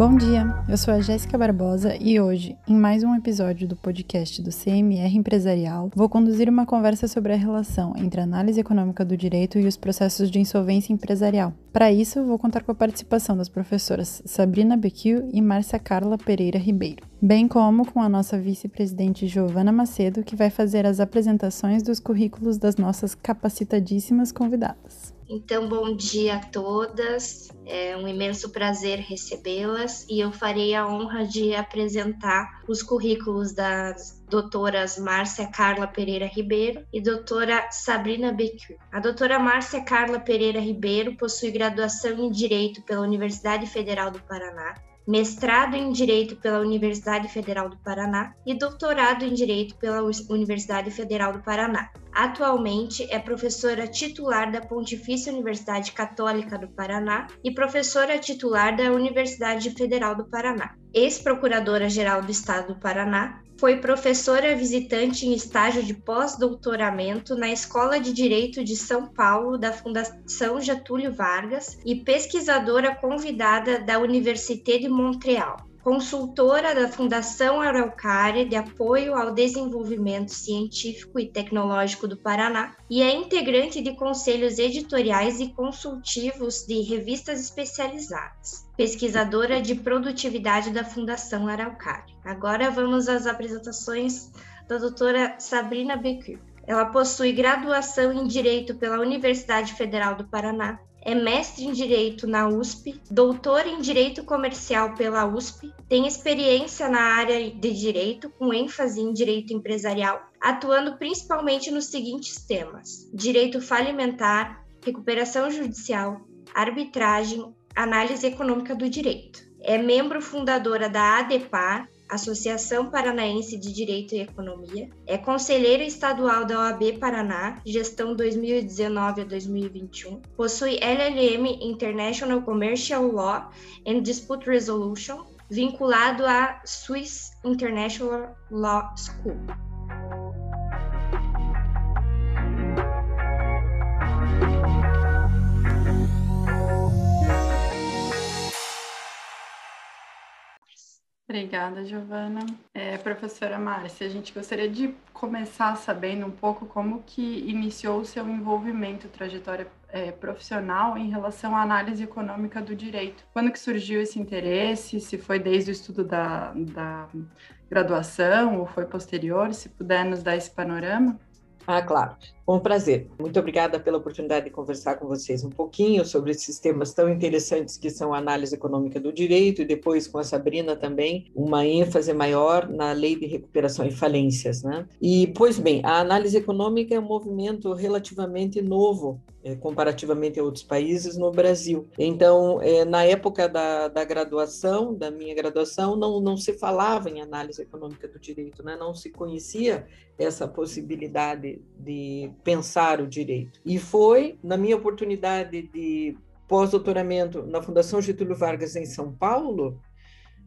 Bom dia, eu sou a Jéssica Barbosa e hoje, em mais um episódio do podcast do CMR Empresarial, vou conduzir uma conversa sobre a relação entre a análise econômica do direito e os processos de insolvência empresarial. Para isso, vou contar com a participação das professoras Sabrina Bequiu e Márcia Carla Pereira Ribeiro, bem como com a nossa vice-presidente Giovana Macedo, que vai fazer as apresentações dos currículos das nossas capacitadíssimas convidadas. Então, bom dia a todas. É um imenso prazer recebê-las e eu farei a honra de apresentar os currículos das doutoras Márcia Carla Pereira Ribeiro e doutora Sabrina Becur. A doutora Márcia Carla Pereira Ribeiro possui graduação em Direito pela Universidade Federal do Paraná, mestrado em Direito pela Universidade Federal do Paraná e doutorado em Direito pela Universidade Federal do Paraná. Atualmente é professora titular da Pontifícia Universidade Católica do Paraná e professora titular da Universidade Federal do Paraná. Ex-procuradora-geral do Estado do Paraná, foi professora visitante em estágio de pós-doutoramento na Escola de Direito de São Paulo da Fundação Getúlio Vargas e pesquisadora convidada da Université de Montreal consultora da Fundação Araucária de Apoio ao Desenvolvimento Científico e Tecnológico do Paraná e é integrante de conselhos editoriais e consultivos de revistas especializadas. Pesquisadora de produtividade da Fundação Araucária. Agora vamos às apresentações da doutora Sabrina Becur. Ela possui graduação em Direito pela Universidade Federal do Paraná, é mestre em Direito na USP, doutor em Direito Comercial pela USP, tem experiência na área de Direito, com ênfase em Direito Empresarial, atuando principalmente nos seguintes temas: Direito Falimentar, Recuperação Judicial, Arbitragem, Análise Econômica do Direito. É membro fundadora da ADEPAR, Associação Paranaense de Direito e Economia, é conselheira estadual da OAB Paraná, gestão 2019 a 2021, possui LLM International Commercial Law and Dispute Resolution, vinculado à Swiss International Law School. Obrigada, Giovana. É, professora Márcia, a gente gostaria de começar sabendo um pouco como que iniciou o seu envolvimento, trajetória é, profissional em relação à análise econômica do direito. Quando que surgiu esse interesse? Se foi desde o estudo da, da graduação ou foi posterior? Se puder nos dar esse panorama. Ah, claro. Com prazer. Muito obrigada pela oportunidade de conversar com vocês um pouquinho sobre esses temas tão interessantes que são a análise econômica do direito e depois com a Sabrina também uma ênfase maior na lei de recuperação e falências, né? E pois bem, a análise econômica é um movimento relativamente novo é, comparativamente a outros países no Brasil. Então, é, na época da, da graduação, da minha graduação, não, não se falava em análise econômica do direito, né? não se conhecia essa possibilidade de pensar o direito. E foi, na minha oportunidade de pós-doutoramento na Fundação Getúlio Vargas em São Paulo,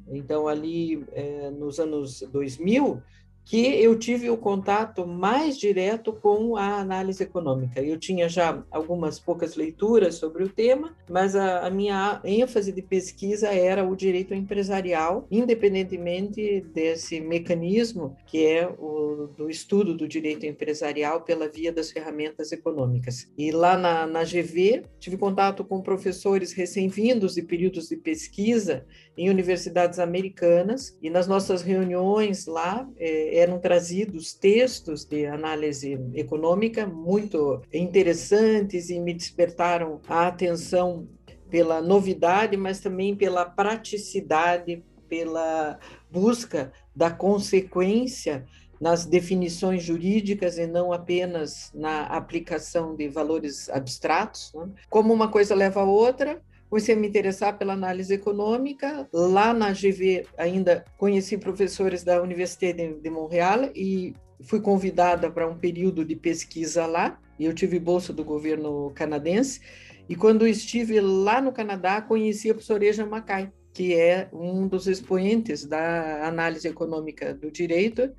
então ali é, nos anos 2000, que eu tive o contato mais direto com a análise econômica. Eu tinha já algumas poucas leituras sobre o tema, mas a, a, minha ênfase de pesquisa era o direito empresarial, independentemente desse mecanismo que é o do estudo do direito empresarial pela via das ferramentas econômicas. E lá na, na GV, tive contato com professores recém-vindos de períodos de pesquisa em universidades americanas, e nas nossas reuniões lá, é, eram trazidos textos de análise econômica muito interessantes e me despertaram a atenção pela novidade, mas também pela praticidade, pela busca da consequência nas definições jurídicas e não apenas na aplicação de valores abstratos. Né? Como uma coisa leva a outra, comecei a me interessar pela análise econômica. Lá na GV, ainda conheci professores da Universidade de Montreal e fui convidada para um período de pesquisa lá. E eu tive bolsa do governo canadense. E quando estive lá no Canadá, conheci a professora Macai, que é um dos expoentes da análise econômica do direito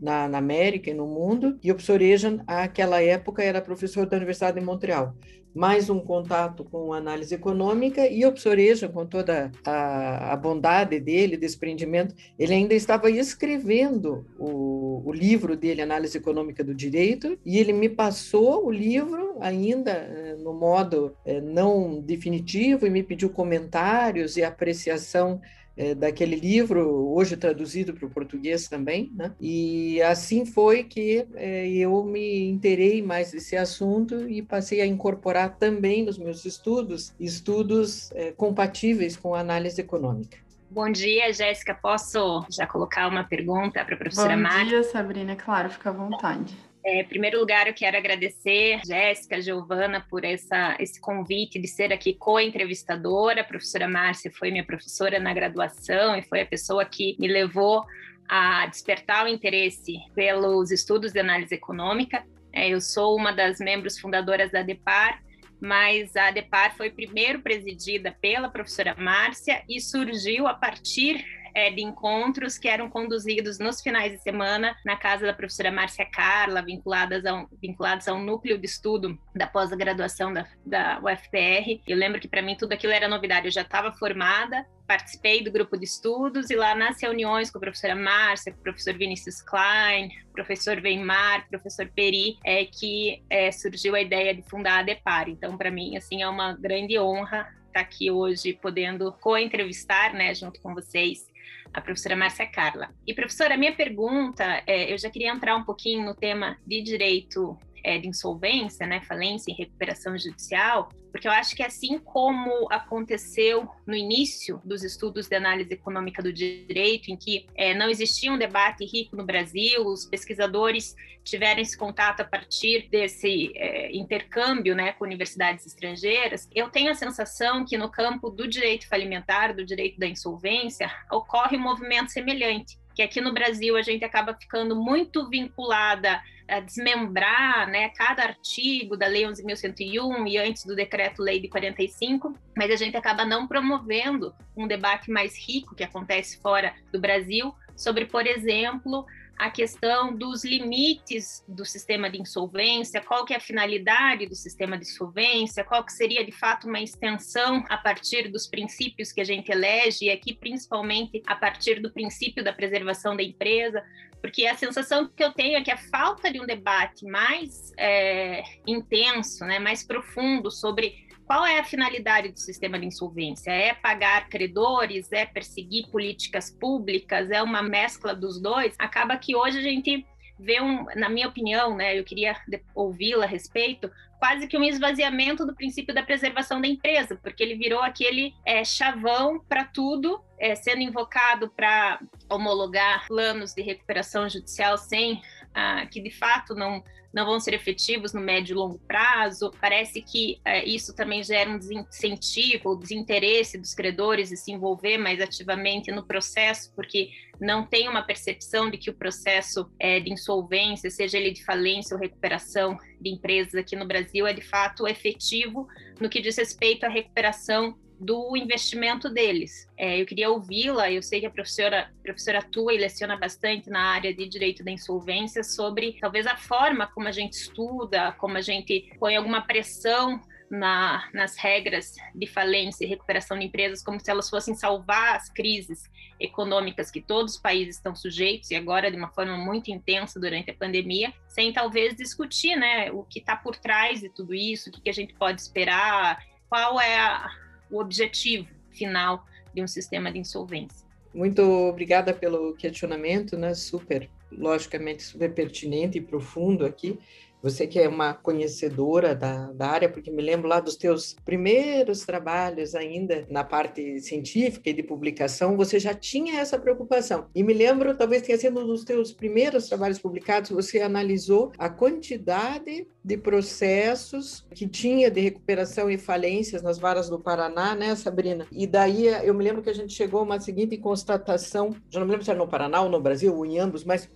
na, na América e no mundo, e o professor Ejan, naquela época, era professor da Universidade de Montreal. Mais um contato com análise econômica e o professor Eja, com toda a, a, bondade dele, desprendimento, ele ainda estava escrevendo o, o, livro dele, Análise Econômica do Direito, e ele me passou o livro ainda eh, no modo eh, não definitivo e me pediu comentários e apreciação é, daquele livro, hoje traduzido para o português também, né? E assim foi que é, eu me interei mais desse assunto e passei a incorporar também nos meus estudos estudos é, compatíveis com a análise econômica. Bom dia, Jéssica. Posso já colocar uma pergunta para a professora Bom dia, Sabrina. Claro, fica à vontade. É, em primeiro lugar, eu quero agradecer Jéssica, Giovana, por essa, esse convite de ser aqui co-entrevistadora. A professora Márcia foi minha professora na graduação e foi a pessoa que me levou a despertar o interesse pelos estudos de análise econômica. É, eu sou uma das membros fundadoras da DEPAR, mas a DEPAR foi primeiro presidida pela professora Márcia e surgiu a partir é, de encontros que eram conduzidos nos finais de semana na casa da professora Márcia Carla, vinculadas ao, vinculados ao núcleo de estudo da pós-graduação da, da UFPR. Eu lembro que para mim tudo aquilo era novidade, eu já estava formada, participei do grupo de estudos e lá nas reuniões com a professora Márcia, com o professor Vinícius Klein, professor Weimar, professor Peri, é que é, surgiu a ideia de fundar a DEPAR. Então, para mim, assim, é uma grande honra estar aqui hoje podendo co-entrevistar, né, junto com vocês, a professora Márcia Carla. E, professora, a minha pergunta, é, eu já queria entrar um pouquinho no tema de direito é, de insolvência, né, falência e recuperação judicial, porque eu acho que assim como aconteceu no início dos estudos de análise econômica do direito, em que é, não existia um debate rico no Brasil, os pesquisadores tiveram esse contato a partir desse é, intercâmbio né, com universidades estrangeiras, eu tenho a sensação que no campo do direito falimentar, do direito da insolvência, ocorre um movimento semelhante que aqui no Brasil a gente acaba ficando muito vinculada a desmembrar né, cada artigo da Lei 11.101 e antes do Decreto-Lei de 45, mas a gente acaba não promovendo um debate mais rico que acontece fora do Brasil sobre, por exemplo, a questão dos limites do sistema de insolvência, qual que é a finalidade do sistema de insolvência, qual que seria de fato uma extensão a partir dos princípios que a gente elege, e aqui principalmente a partir do princípio da preservação da empresa, porque a sensação que eu tenho é que a falta de um debate mais é, intenso, né, mais profundo sobre qual é a finalidade do sistema de insolvência? É pagar credores? É perseguir políticas públicas? É uma mescla dos dois? Acaba que hoje a gente vê um, na minha opinião, né, eu queria ouvi-la a respeito, quase que um esvaziamento do princípio da preservação da empresa, porque ele virou aquele é, chavão para tudo, é, sendo invocado para homologar planos de recuperação judicial sem ah, que de fato não não vão ser efetivos no médio e longo prazo. Parece que é, isso também gera um desincentivo, desinteresse dos credores de se envolver mais ativamente no processo, porque não tem uma percepção de que o processo é, de insolvência, seja ele de falência ou recuperação de empresas aqui no Brasil, é de fato efetivo no que diz respeito à recuperação do investimento deles. É, eu queria ouvi-la, eu sei que a professora, professora atua e leciona bastante na área de direito da insolvência sobre talvez a forma como a gente estuda, como a gente põe alguma pressão na, nas regras de falência e recuperação de empresas, como se elas fossem salvar as crises econômicas que todos os países estão sujeitos, e agora de uma forma muito intensa durante a pandemia, sem talvez discutir né, o que está por trás de tudo isso, o que, que a gente pode esperar, qual é a, o objetivo final de um sistema de insolvência. Muito obrigada pelo questionamento, né? Super, logicamente, super pertinente e profundo aqui. Você que é uma conhecedora da, da área, porque me lembro lá dos teus primeiros trabalhos ainda na parte científica e de publicação, você já tinha essa preocupação. E me lembro, talvez tenha sido um dos teus primeiros trabalhos publicados, você analisou a quantidade de processos que tinha de recuperação e falências nas varas do Paraná, né, Sabrina? E daí eu me lembro que a gente chegou a uma seguinte constatação, já não me lembro se era no Paraná ou no Brasil, ou em ambos, mas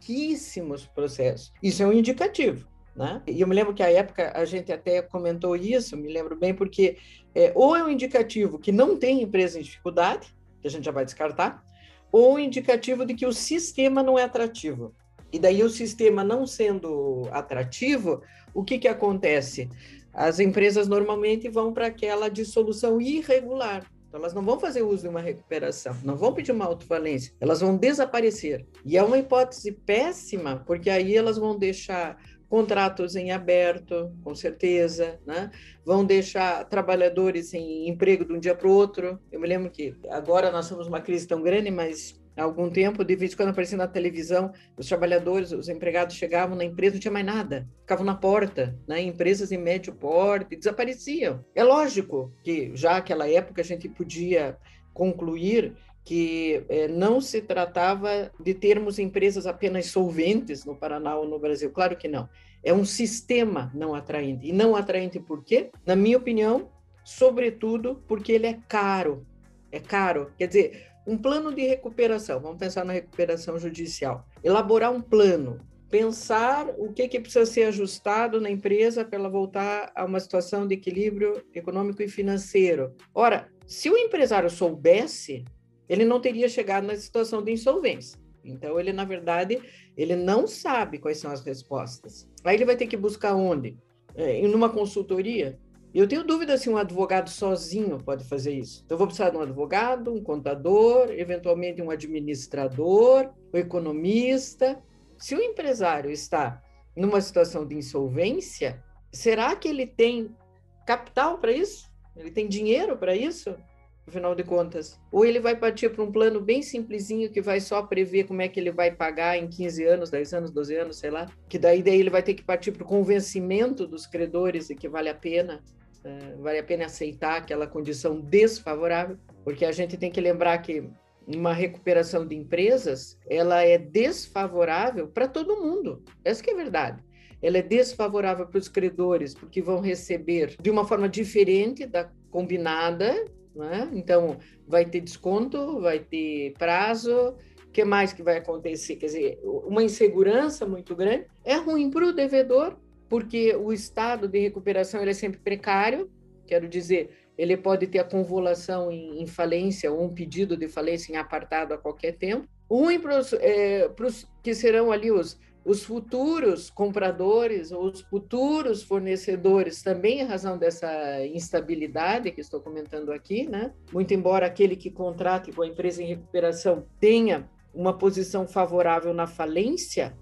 pouquíssimos processos. Isso é um indicativo. Né? E eu me lembro que à época a gente até comentou isso, me lembro bem, porque é, ou é um indicativo que não tem empresa em dificuldade, que a gente já vai descartar, ou um indicativo de que o sistema não é atrativo. E daí o sistema não sendo atrativo, o que, que acontece? As empresas normalmente vão para aquela dissolução irregular. Então, elas não vão fazer uso de uma recuperação, não vão pedir uma autovalência, elas vão desaparecer. E é uma hipótese péssima, porque aí elas vão deixar contratos em aberto, com certeza, né? vão deixar trabalhadores em emprego de um dia para o outro. Eu me lembro que agora nós temos uma crise tão grande, mas há algum tempo, de vez em quando aparecia na televisão, os trabalhadores, os empregados chegavam na empresa, não tinha mais nada, ficavam na porta, né? empresas em médio porte, desapareciam. É lógico que já naquela época a gente podia concluir que eh, não se tratava de termos empresas apenas solventes no Paraná ou no Brasil, claro que não. É um sistema não atraente. E não atraente por quê? Na minha opinião, sobretudo porque ele é caro. É caro. Quer dizer, um plano de recuperação, vamos pensar na recuperação judicial. Elaborar um plano, pensar o que, que precisa ser ajustado na empresa para ela voltar a uma situação de equilíbrio econômico e financeiro. Ora, se o empresário soubesse, ele não teria chegado na situação de insolvência. Então, ele, na verdade, ele não sabe quais são as respostas. Aí ele vai ter que buscar onde? É, numa consultoria? Eu tenho dúvida se um advogado sozinho pode fazer isso. Então, eu vou precisar de um advogado, um contador, eventualmente um administrador, um economista. Se o empresário está numa situação de insolvência, será que ele tem capital para isso? Ele tem dinheiro para isso? Afinal de contas. Ou ele vai partir para um plano bem simplesinho que vai só prever como é que ele vai pagar em 15 anos, 10 anos, 12 anos, sei lá. Que daí, daí ele vai ter que partir para o convencimento dos credores de que vale a pena vale a pena aceitar aquela condição desfavorável, porque a gente tem que lembrar que uma recuperação de empresas, ela é desfavorável para todo mundo. Essa que é a verdade. Ela é desfavorável para os credores, porque vão receber de uma forma diferente da combinada, né? Então, vai ter desconto, vai ter prazo, o que mais que vai acontecer? Quer dizer, uma insegurança muito grande. É ruim para o devedor, porque o estado de recuperação ele é sempre precário, quero dizer, ele pode ter a convolução em, em falência ou um pedido de falência em apartado a qualquer tempo. Ruim para os é, que serão ali os, os futuros compradores ou os futuros fornecedores, também em razão dessa instabilidade que estou comentando aqui, né? Muito embora aquele que contrate com a empresa em recuperação tenha uma posição favorável na falência,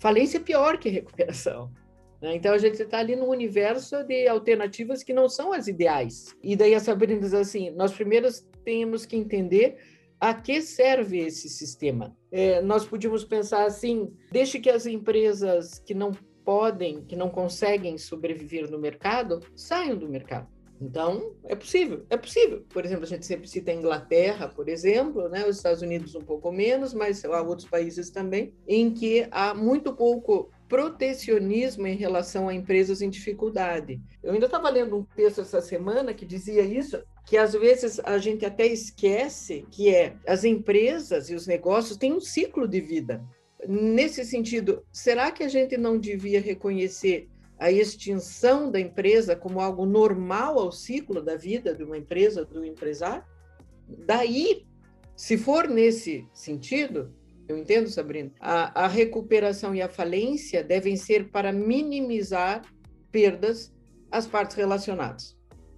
falência é pior que recuperação. Né? Então a gente está ali num universo de alternativas que não são as ideais. E daí a Sabrina diz assim: nós primeiro temos que entender a que serve esse sistema. É, nós podíamos pensar assim: deixe que as empresas que não podem, que não conseguem sobreviver no mercado, saiam do mercado. Então, é possível, é possível. Por exemplo, a gente sempre cita a Inglaterra, por exemplo, né? os Estados Unidos um pouco menos, mas há outros países também, em que há muito pouco protecionismo em relação a empresas em dificuldade. Eu ainda estava lendo um texto essa semana que dizia isso, que às vezes a gente até esquece que é as empresas e os negócios têm um ciclo de vida. Nesse sentido, será que a gente não devia reconhecer a extinção da empresa como algo normal ao ciclo da vida de uma empresa, do empresário? Daí, se for nesse sentido, eu entendo, Sabrina. A, a recuperação e a falência devem ser para minimizar perdas às partes relacionadas.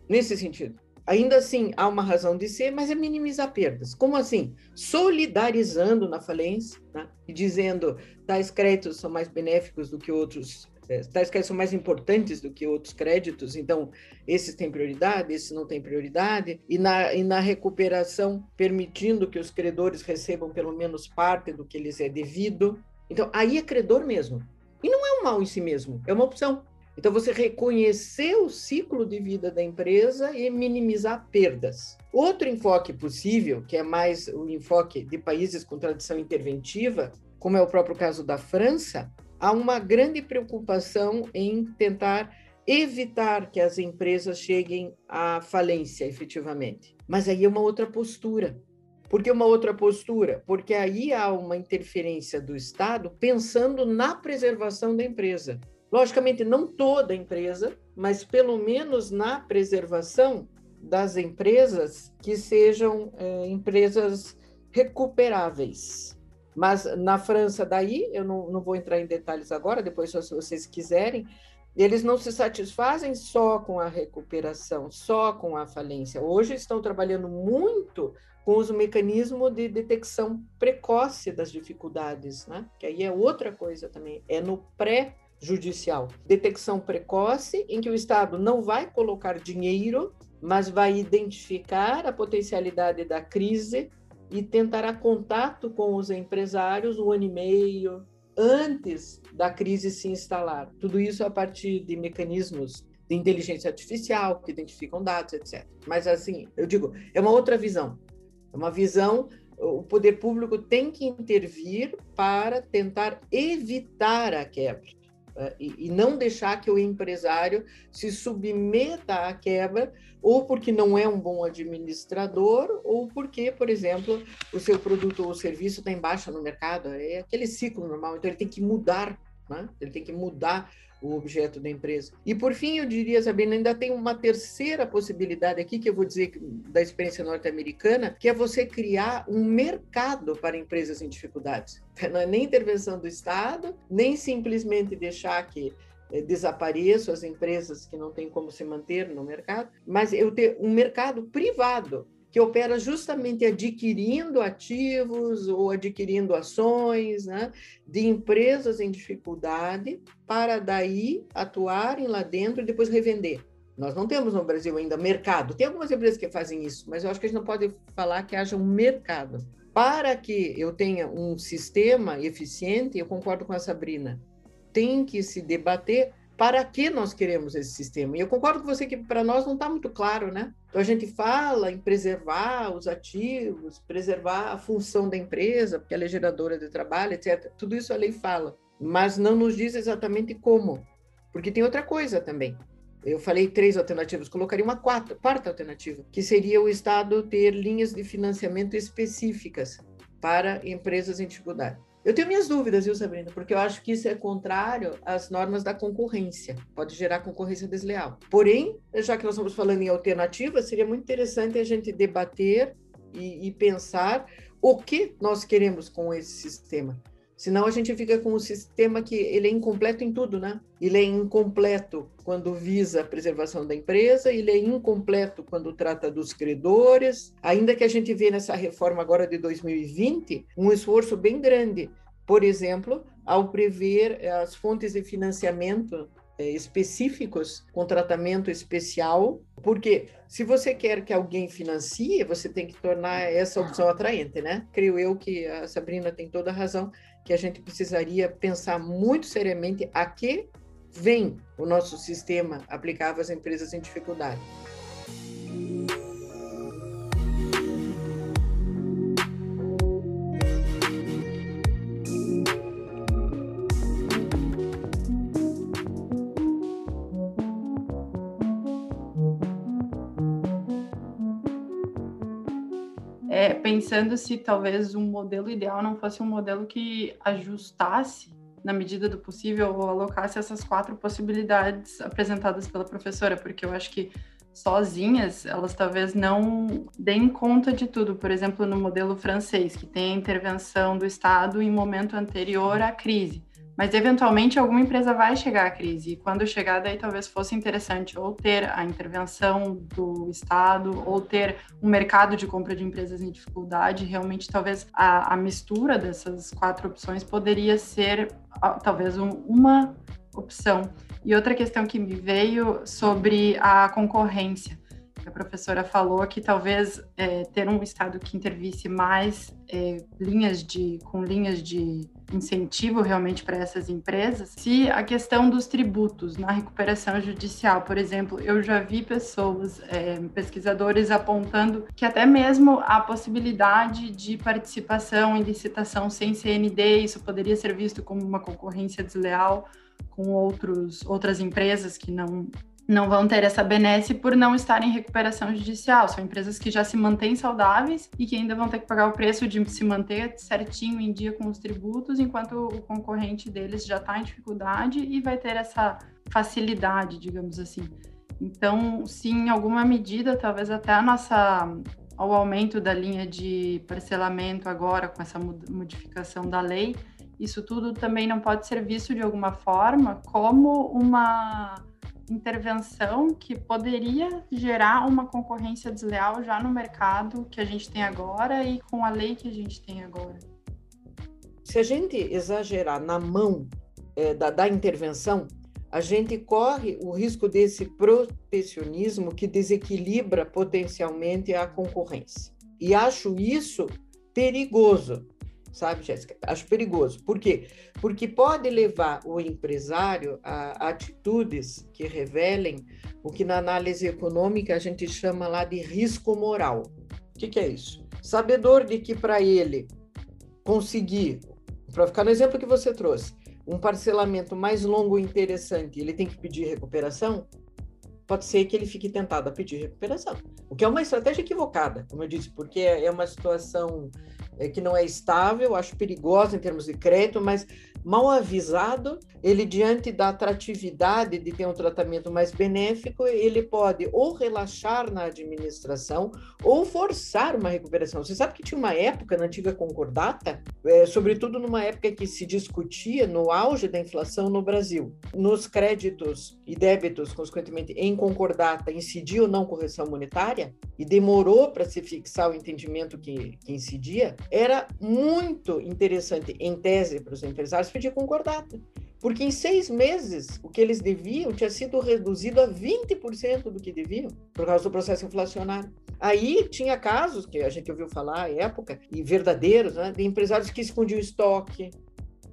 Nesse sentido. Ainda assim, há uma razão de ser, mas é minimizar perdas. Como assim? Solidarizando na falência, né? e dizendo tais créditos são mais benéficos do que outros tais créditos são mais importantes do que outros créditos, então esses têm prioridade, esses não têm prioridade, e na, e na recuperação, permitindo que os credores recebam pelo menos parte do que lhes é devido. Então, aí é credor mesmo. E não é um mal em si mesmo, é uma opção. Então, você reconhecer o ciclo de vida da empresa e minimizar perdas. Outro enfoque possível, que é mais o enfoque de países com tradição interventiva, como é o próprio caso da França, há uma grande preocupação em tentar evitar que as empresas cheguem à falência efetivamente. Mas aí é uma outra postura. Por que uma outra postura? Porque aí há uma interferência do Estado pensando na preservação da empresa. Logicamente, não toda a empresa, mas pelo menos na preservação das empresas que sejam é, empresas recuperáveis. Mas na França, daí, eu não, não vou entrar em detalhes agora, depois, se vocês quiserem, eles não se satisfazem só com a recuperação, só com a falência. Hoje estão trabalhando muito com os mecanismos de detecção precoce das dificuldades, né? Que aí é outra coisa também, é no pré-judicial. Detecção precoce, em que o Estado não vai colocar dinheiro, mas vai identificar a potencialidade da crise e tentará contato com os empresários um ano e meio, antes da crise se instalar. Tudo isso a partir de mecanismos de inteligência artificial que identificam dados, etc. Mas assim, eu digo, é uma outra visão. É uma visão o poder público tem que intervir para tentar evitar a quebra e, não deixar que o empresário se submeta à quebra, ou porque não é um bom administrador, ou porque, por exemplo, o seu produto ou serviço está em baixa no mercado. É aquele ciclo normal, então ele tem que mudar, né? ele tem que mudar o objeto da empresa. E por fim, eu diria, Sabrina, ainda tem uma terceira possibilidade aqui, que eu vou dizer da experiência norte-americana, que é você criar um mercado para empresas em dificuldades. Não é nem intervenção do Estado, nem simplesmente deixar que eh, desapareçam as empresas que não têm como se manter no mercado, mas eu ter um mercado privado que opera justamente adquirindo ativos ou adquirindo ações né, de empresas em dificuldade para daí atuarem lá dentro e depois revender. Nós não temos no Brasil ainda mercado. Tem algumas empresas que fazem isso, mas eu acho que a gente não pode falar que haja um mercado. Para que eu tenha um sistema eficiente, eu concordo com a Sabrina, tem que se debater para que nós queremos esse sistema. E eu concordo com você que para nós não está muito claro, né? Então a gente fala em preservar os ativos, preservar a função da empresa, porque ela é geradora de trabalho, etc. Tudo isso a lei fala, mas não nos diz exatamente como. Porque tem outra coisa também. Eu falei três alternativas, colocaria uma quarta, quarta alternativa, que seria o Estado ter linhas de financiamento específicas para empresas em dificuldade. Eu tenho minhas dúvidas, viu, Sabrina? Porque eu acho que isso é contrário às normas da concorrência. Pode gerar concorrência desleal. Porém, já que nós estamos falando em alternativas, seria muito interessante a gente debater e, e pensar o que nós queremos com esse sistema. Senão a gente fica com um sistema que ele é incompleto em tudo, né? Ele é incompleto quando visa a preservação da empresa, ele é incompleto quando trata dos credores. Ainda que a gente vê nessa reforma agora de 2020 um esforço bem grande, por exemplo, ao prever as fontes de financiamento específicos com tratamento especial, porque se você quer que alguém financie, você tem que tornar essa opção atraente, né? Creio eu que a Sabrina tem toda a razão que a gente precisaria pensar muito seriamente a que vem o nosso sistema aplicável às empresas em dificuldade. Pensando se talvez um modelo ideal não fosse um modelo que ajustasse, na medida do possível, ou alocasse essas quatro possibilidades apresentadas pela professora, porque eu acho que sozinhas elas talvez não deem conta de tudo. Por exemplo, no modelo francês, que tem a intervenção do Estado em momento anterior à crise. Mas eventualmente alguma empresa vai chegar à crise e quando chegar daí talvez fosse interessante ou ter a intervenção do Estado ou ter um mercado de compra de empresas em dificuldade. Realmente talvez a, a mistura dessas quatro opções poderia ser talvez um, uma opção. E outra questão que me veio sobre a concorrência a professora falou que talvez é, ter um estado que intervisse mais é, linhas de com linhas de incentivo realmente para essas empresas. Se a questão dos tributos na recuperação judicial, por exemplo, eu já vi pessoas, é, pesquisadores apontando que até mesmo a possibilidade de participação em licitação sem CND, isso poderia ser visto como uma concorrência desleal com outros, outras empresas que não não vão ter essa benesse por não estar em recuperação judicial. São empresas que já se mantêm saudáveis e que ainda vão ter que pagar o preço de se manter certinho em dia com os tributos, enquanto o concorrente deles já está em dificuldade e vai ter essa facilidade, digamos assim. Então, sim, em alguma medida, talvez até a nossa ao aumento da linha de parcelamento agora com essa modificação da lei, isso tudo também não pode ser visto de alguma forma como uma intervenção que poderia gerar uma concorrência desleal já no mercado que a gente tem agora e com a lei que a gente tem agora. Se a gente exagerar na mão é, da, da intervenção, a gente corre o risco desse protecionismo que desequilibra potencialmente a concorrência. E acho isso perigoso, sabe, Jéssica? Acho perigoso. Por quê? Porque pode levar o empresário a atitudes que revelem o que na análise econômica a gente chama lá de risco moral. O que, que é isso? Sabedor de que para ele conseguir, para ficar no exemplo que você trouxe, um parcelamento mais longo e interessante, ele tem que pedir recuperação, pode ser que ele fique tentado a pedir recuperação. O que é uma estratégia equivocada, como eu disse, porque é uma situação que não é estável, acho perigosa em termos de crédito, mas mal avisado, ele diante da atratividade de ter um tratamento mais benéfico, ele pode ou relaxar na administração ou forçar uma recuperação. Você sabe que tinha uma época na antiga concordata, é, sobretudo numa época que se discutia no auge da inflação no Brasil, nos créditos e débitos, consequentemente, em concordata, incidia ou não correção monetária, e demorou para se fixar o entendimento que, que incidia, era muito interessante, em tese, para os empresários pedir concordata. Porque em seis meses, o que eles deviam tinha sido reduzido a 20% do que deviam, por causa do processo inflacionário. Aí tinha casos que a gente ouviu falar à época, e verdadeiros, né, de empresários que escondiam estoque,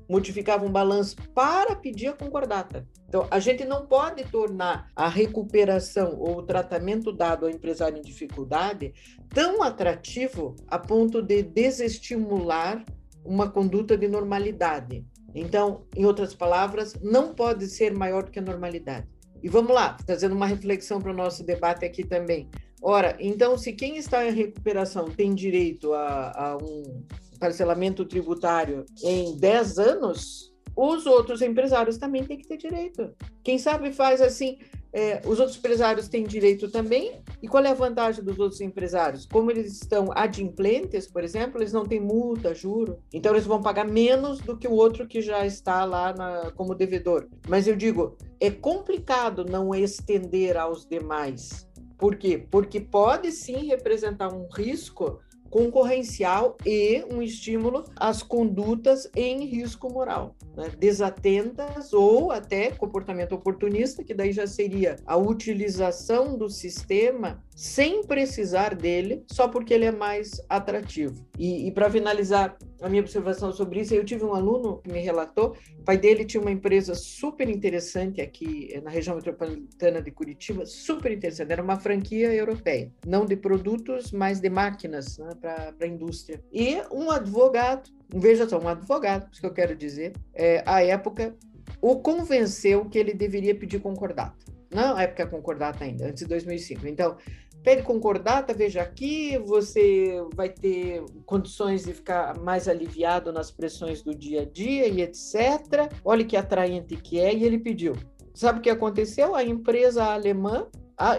modificavam o balanço para pedir a concordata. Então, a gente não pode tornar a recuperação ou o tratamento dado ao empresário em dificuldade tão atrativo a ponto de desestimular uma conduta de normalidade. Então, em outras palavras, não pode ser maior do que a normalidade. E vamos lá, trazendo uma reflexão para o nosso debate aqui também. Ora, então, se quem está em recuperação tem direito a, a um parcelamento tributário em 10 anos, os outros empresários também têm que ter direito. Quem sabe faz assim, é, os outros empresários têm direito também. E qual é a vantagem dos outros empresários? Como eles estão adimplentes, por exemplo, eles não têm multa, juro. Então eles vão pagar menos do que o outro que já está lá na, como devedor. Mas eu digo, é complicado não estender aos demais. Por quê? Porque pode sim representar um risco concorrencial e um estímulo às condutas em risco moral, né? desatentas ou até comportamento oportunista, que daí já seria a utilização do sistema sem precisar dele, só porque ele é mais atrativo. E, e para finalizar a minha observação sobre isso, eu tive um aluno que me relatou, o pai dele tinha uma empresa super interessante aqui eh, na região metropolitana de Curitiba, super interessante, era uma franquia europeia, não de produtos, mas de máquinas né, para a indústria. E um advogado, veja só, um advogado, isso que eu quero dizer, é, à época, o convenceu que ele deveria pedir concordata. Não, época concordata ainda, antes de 2005. Então, pede concordata, veja aqui, você vai ter condições de ficar mais aliviado nas pressões do dia a dia e etc. Olha que atraente que é, e ele pediu. Sabe o que aconteceu? A empresa alemã,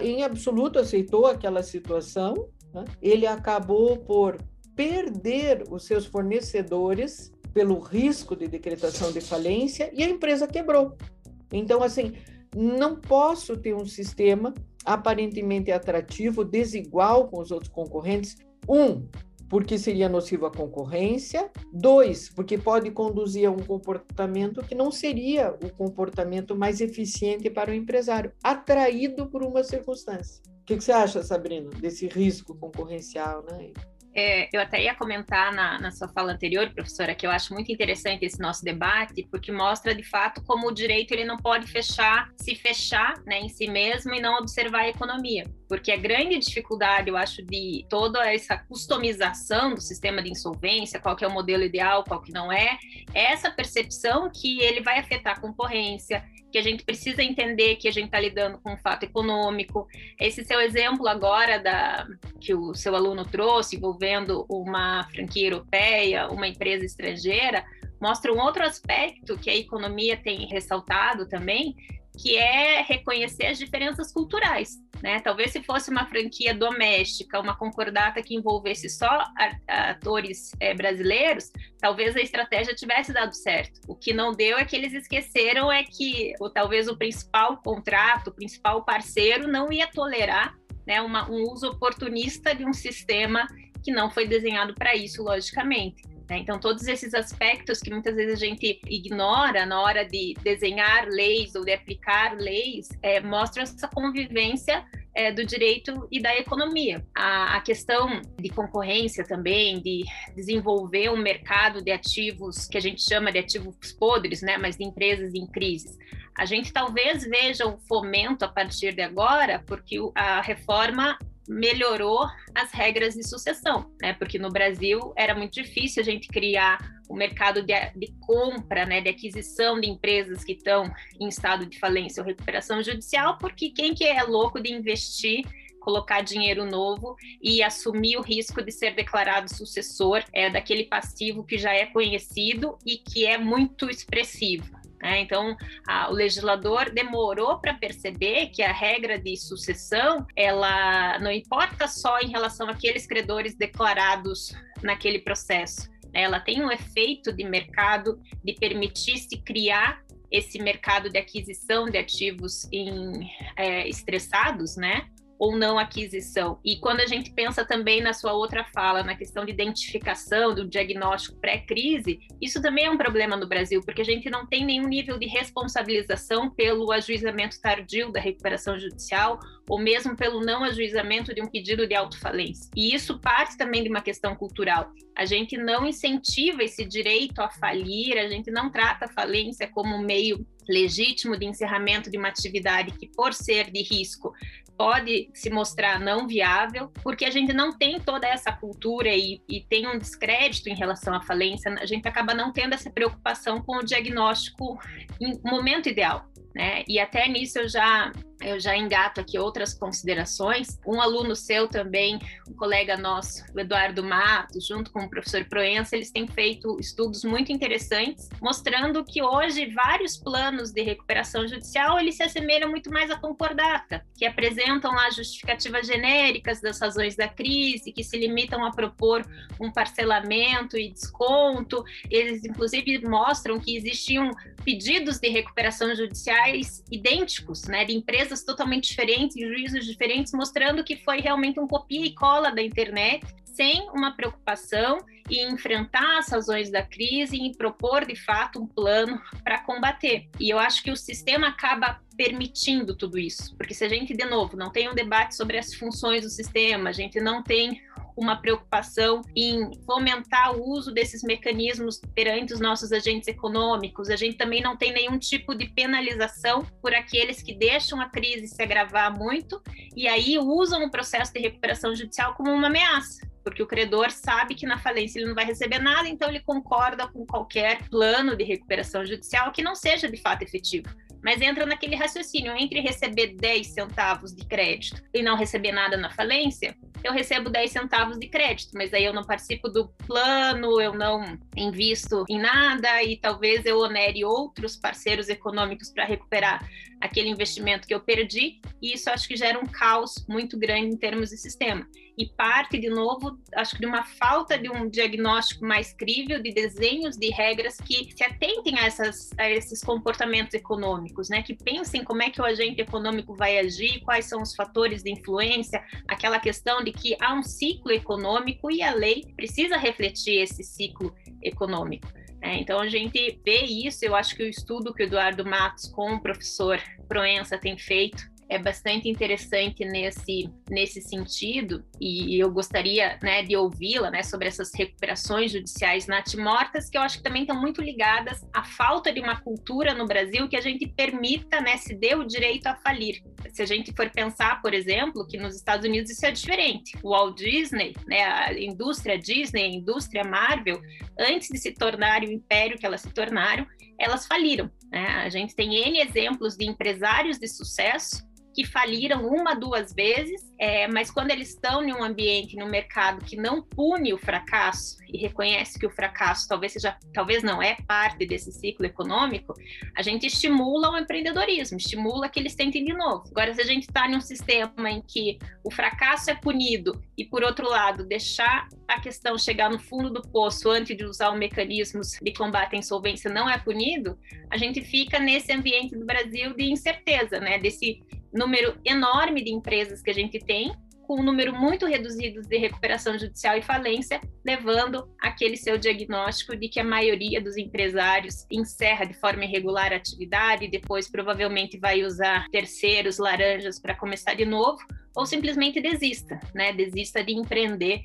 em absoluto, aceitou aquela situação. Ele acabou por perder os seus fornecedores pelo risco de decretação de falência e a empresa quebrou. Então, assim, não posso ter um sistema aparentemente atrativo, desigual com os outros concorrentes. Um, porque seria nocivo à concorrência. Dois, porque pode conduzir a um comportamento que não seria o comportamento mais eficiente para o empresário, atraído por uma circunstância. O que, que você acha, Sabrina, desse risco concorrencial, né? É, eu até ia comentar na, na, sua fala anterior, professora, que eu acho muito interessante esse nosso debate, porque mostra de fato como o direito ele não pode fechar, se fechar né, em si mesmo e não observar a economia. Porque a grande dificuldade, eu acho, de toda essa customização do sistema de insolvência, qual que é o modelo ideal, qual que não é, é essa percepção que ele vai afetar a concorrência, que a gente precisa entender que a gente está lidando com um fato econômico. Esse seu exemplo agora da que o seu aluno trouxe, envolvendo uma franquia europeia, uma empresa estrangeira, mostra um outro aspecto que a economia tem ressaltado também, que é reconhecer as diferenças culturais. Né? Talvez se fosse uma franquia doméstica, uma concordata que envolvesse só atores é, brasileiros, talvez a estratégia tivesse dado certo. O que não deu é que eles esqueceram é que ou talvez o principal contrato, o principal parceiro não ia tolerar né, uma, um uso oportunista de um sistema que não foi desenhado para isso, logicamente. Né? Então, todos esses aspectos que muitas vezes a gente ignora na hora de desenhar leis ou de aplicar leis, é, mostram essa convivência é, do direito e da economia. A, a, questão de concorrência também, de desenvolver um mercado de ativos que a gente chama de ativos podres, né, mas de empresas em crise. A gente talvez veja o fomento a partir de agora, porque a reforma melhorou as regras de sucessão, né? Porque no Brasil era muito difícil a gente criar o um mercado de, de, compra, né, de aquisição de empresas que estão em estado de falência ou recuperação judicial, porque quem que é louco de investir colocar dinheiro novo e assumir o risco de ser declarado sucessor é, daquele passivo que já é conhecido e que é muito expressivo. Né? Então, a, o legislador demorou para perceber que a regra de sucessão, ela não importa só em relação àqueles credores declarados naquele processo, né? ela tem um efeito de mercado de permitir se criar esse mercado de aquisição de ativos em, é, estressados, né? Ou não aquisição. E quando a gente pensa também na sua outra fala, na questão de identificação do diagnóstico pré-crise, isso também é um problema no Brasil, porque a gente não tem nenhum nível de responsabilização pelo ajuizamento tardio da recuperação judicial ou mesmo pelo não ajuizamento de um pedido de autofalência. E isso parte também de uma questão cultural. A gente não incentiva esse direito a falir, a gente não trata a falência como meio legítimo de encerramento de uma atividade que, por ser de risco, pode se mostrar não viável, porque a gente não tem toda essa cultura e, e, tem um descrédito em relação à falência, a gente acaba não tendo essa preocupação com o diagnóstico em momento ideal. Né? E até nisso eu já eu já engato aqui outras considerações. Um aluno seu também, um colega nosso, o Eduardo Matos, junto com o professor Proença, eles têm feito estudos muito interessantes, mostrando que hoje vários planos de recuperação judicial eles se assemelham muito mais à concordata, que apresentam lá justificativas genéricas das razões da crise, que se limitam a propor um parcelamento e desconto. Eles inclusive mostram que existiam pedidos de recuperação idênticos, né, de empresas totalmente diferentes, juízos diferentes, mostrando que foi realmente um copia e cola da internet, sem uma preocupação em enfrentar as razões da crise e propor de fato um plano para combater. E eu acho que o sistema acaba permitindo tudo isso, porque se a gente de novo não tem um debate sobre as funções do sistema, a gente não tem uma preocupação em fomentar o uso desses mecanismos perante os nossos agentes econômicos. A gente também não tem nenhum tipo de penalização por aqueles que deixam a crise se agravar muito e aí usam o processo de recuperação judicial como uma ameaça porque o credor sabe que na falência ele não vai receber nada, então ele concorda com qualquer plano de recuperação judicial que não seja de fato efetivo mas entra naquele raciocínio entre receber 10 centavos de crédito e não receber nada na falência, eu recebo 10 centavos de crédito, mas aí eu não participo do plano, eu não invisto em nada e talvez eu onere outros parceiros econômicos para recuperar aquele investimento que eu perdi, e isso acho que gera um caos muito grande em termos de sistema. E parte, de novo, acho que de uma falta de um diagnóstico mais crível, de desenhos, de regras que se atentem a, essas, a esses comportamentos econômicos, né? que pensem como é que o agente econômico vai agir, quais são os fatores de influência, aquela questão de que há um ciclo econômico e a lei precisa refletir esse ciclo econômico. É, então a gente vê isso, eu acho que o estudo que o Eduardo Matos com o professor Proença tem feito é bastante interessante nesse, nesse sentido e eu gostaria né, de ouvi-la né, sobre essas recuperações judiciais natimortas que eu acho que também estão muito ligadas à falta de uma cultura no Brasil que a gente permita, né, se dê o direito a falir. Se a gente for pensar, por exemplo, que nos Estados Unidos isso é diferente. O Walt Disney, né, a indústria Disney, a indústria Marvel, antes de se tornarem o império que elas se tornaram, elas faliram. Né? A gente tem N exemplos de empresários de sucesso que faliram uma, duas vezes, é, mas quando eles estão em um ambiente, no mercado que não pune o fracasso e reconhece que o fracasso talvez seja, talvez não é parte desse ciclo econômico, a gente estimula o empreendedorismo, estimula que eles tentem de novo. Agora, se a gente está em um sistema em que o fracasso é punido e, por outro lado, deixar a questão chegar no fundo do poço antes de usar os mecanismos de combate à insolvência não é punido, a gente fica nesse ambiente do Brasil de incerteza, né? Desse número enorme de empresas que a gente tem, com um número muito reduzido de recuperação judicial e falência, levando aquele seu diagnóstico de que a maioria dos empresários encerra de forma irregular a atividade, depois provavelmente vai usar terceiros, laranjas para começar de novo, ou simplesmente desista, né? Desista de empreender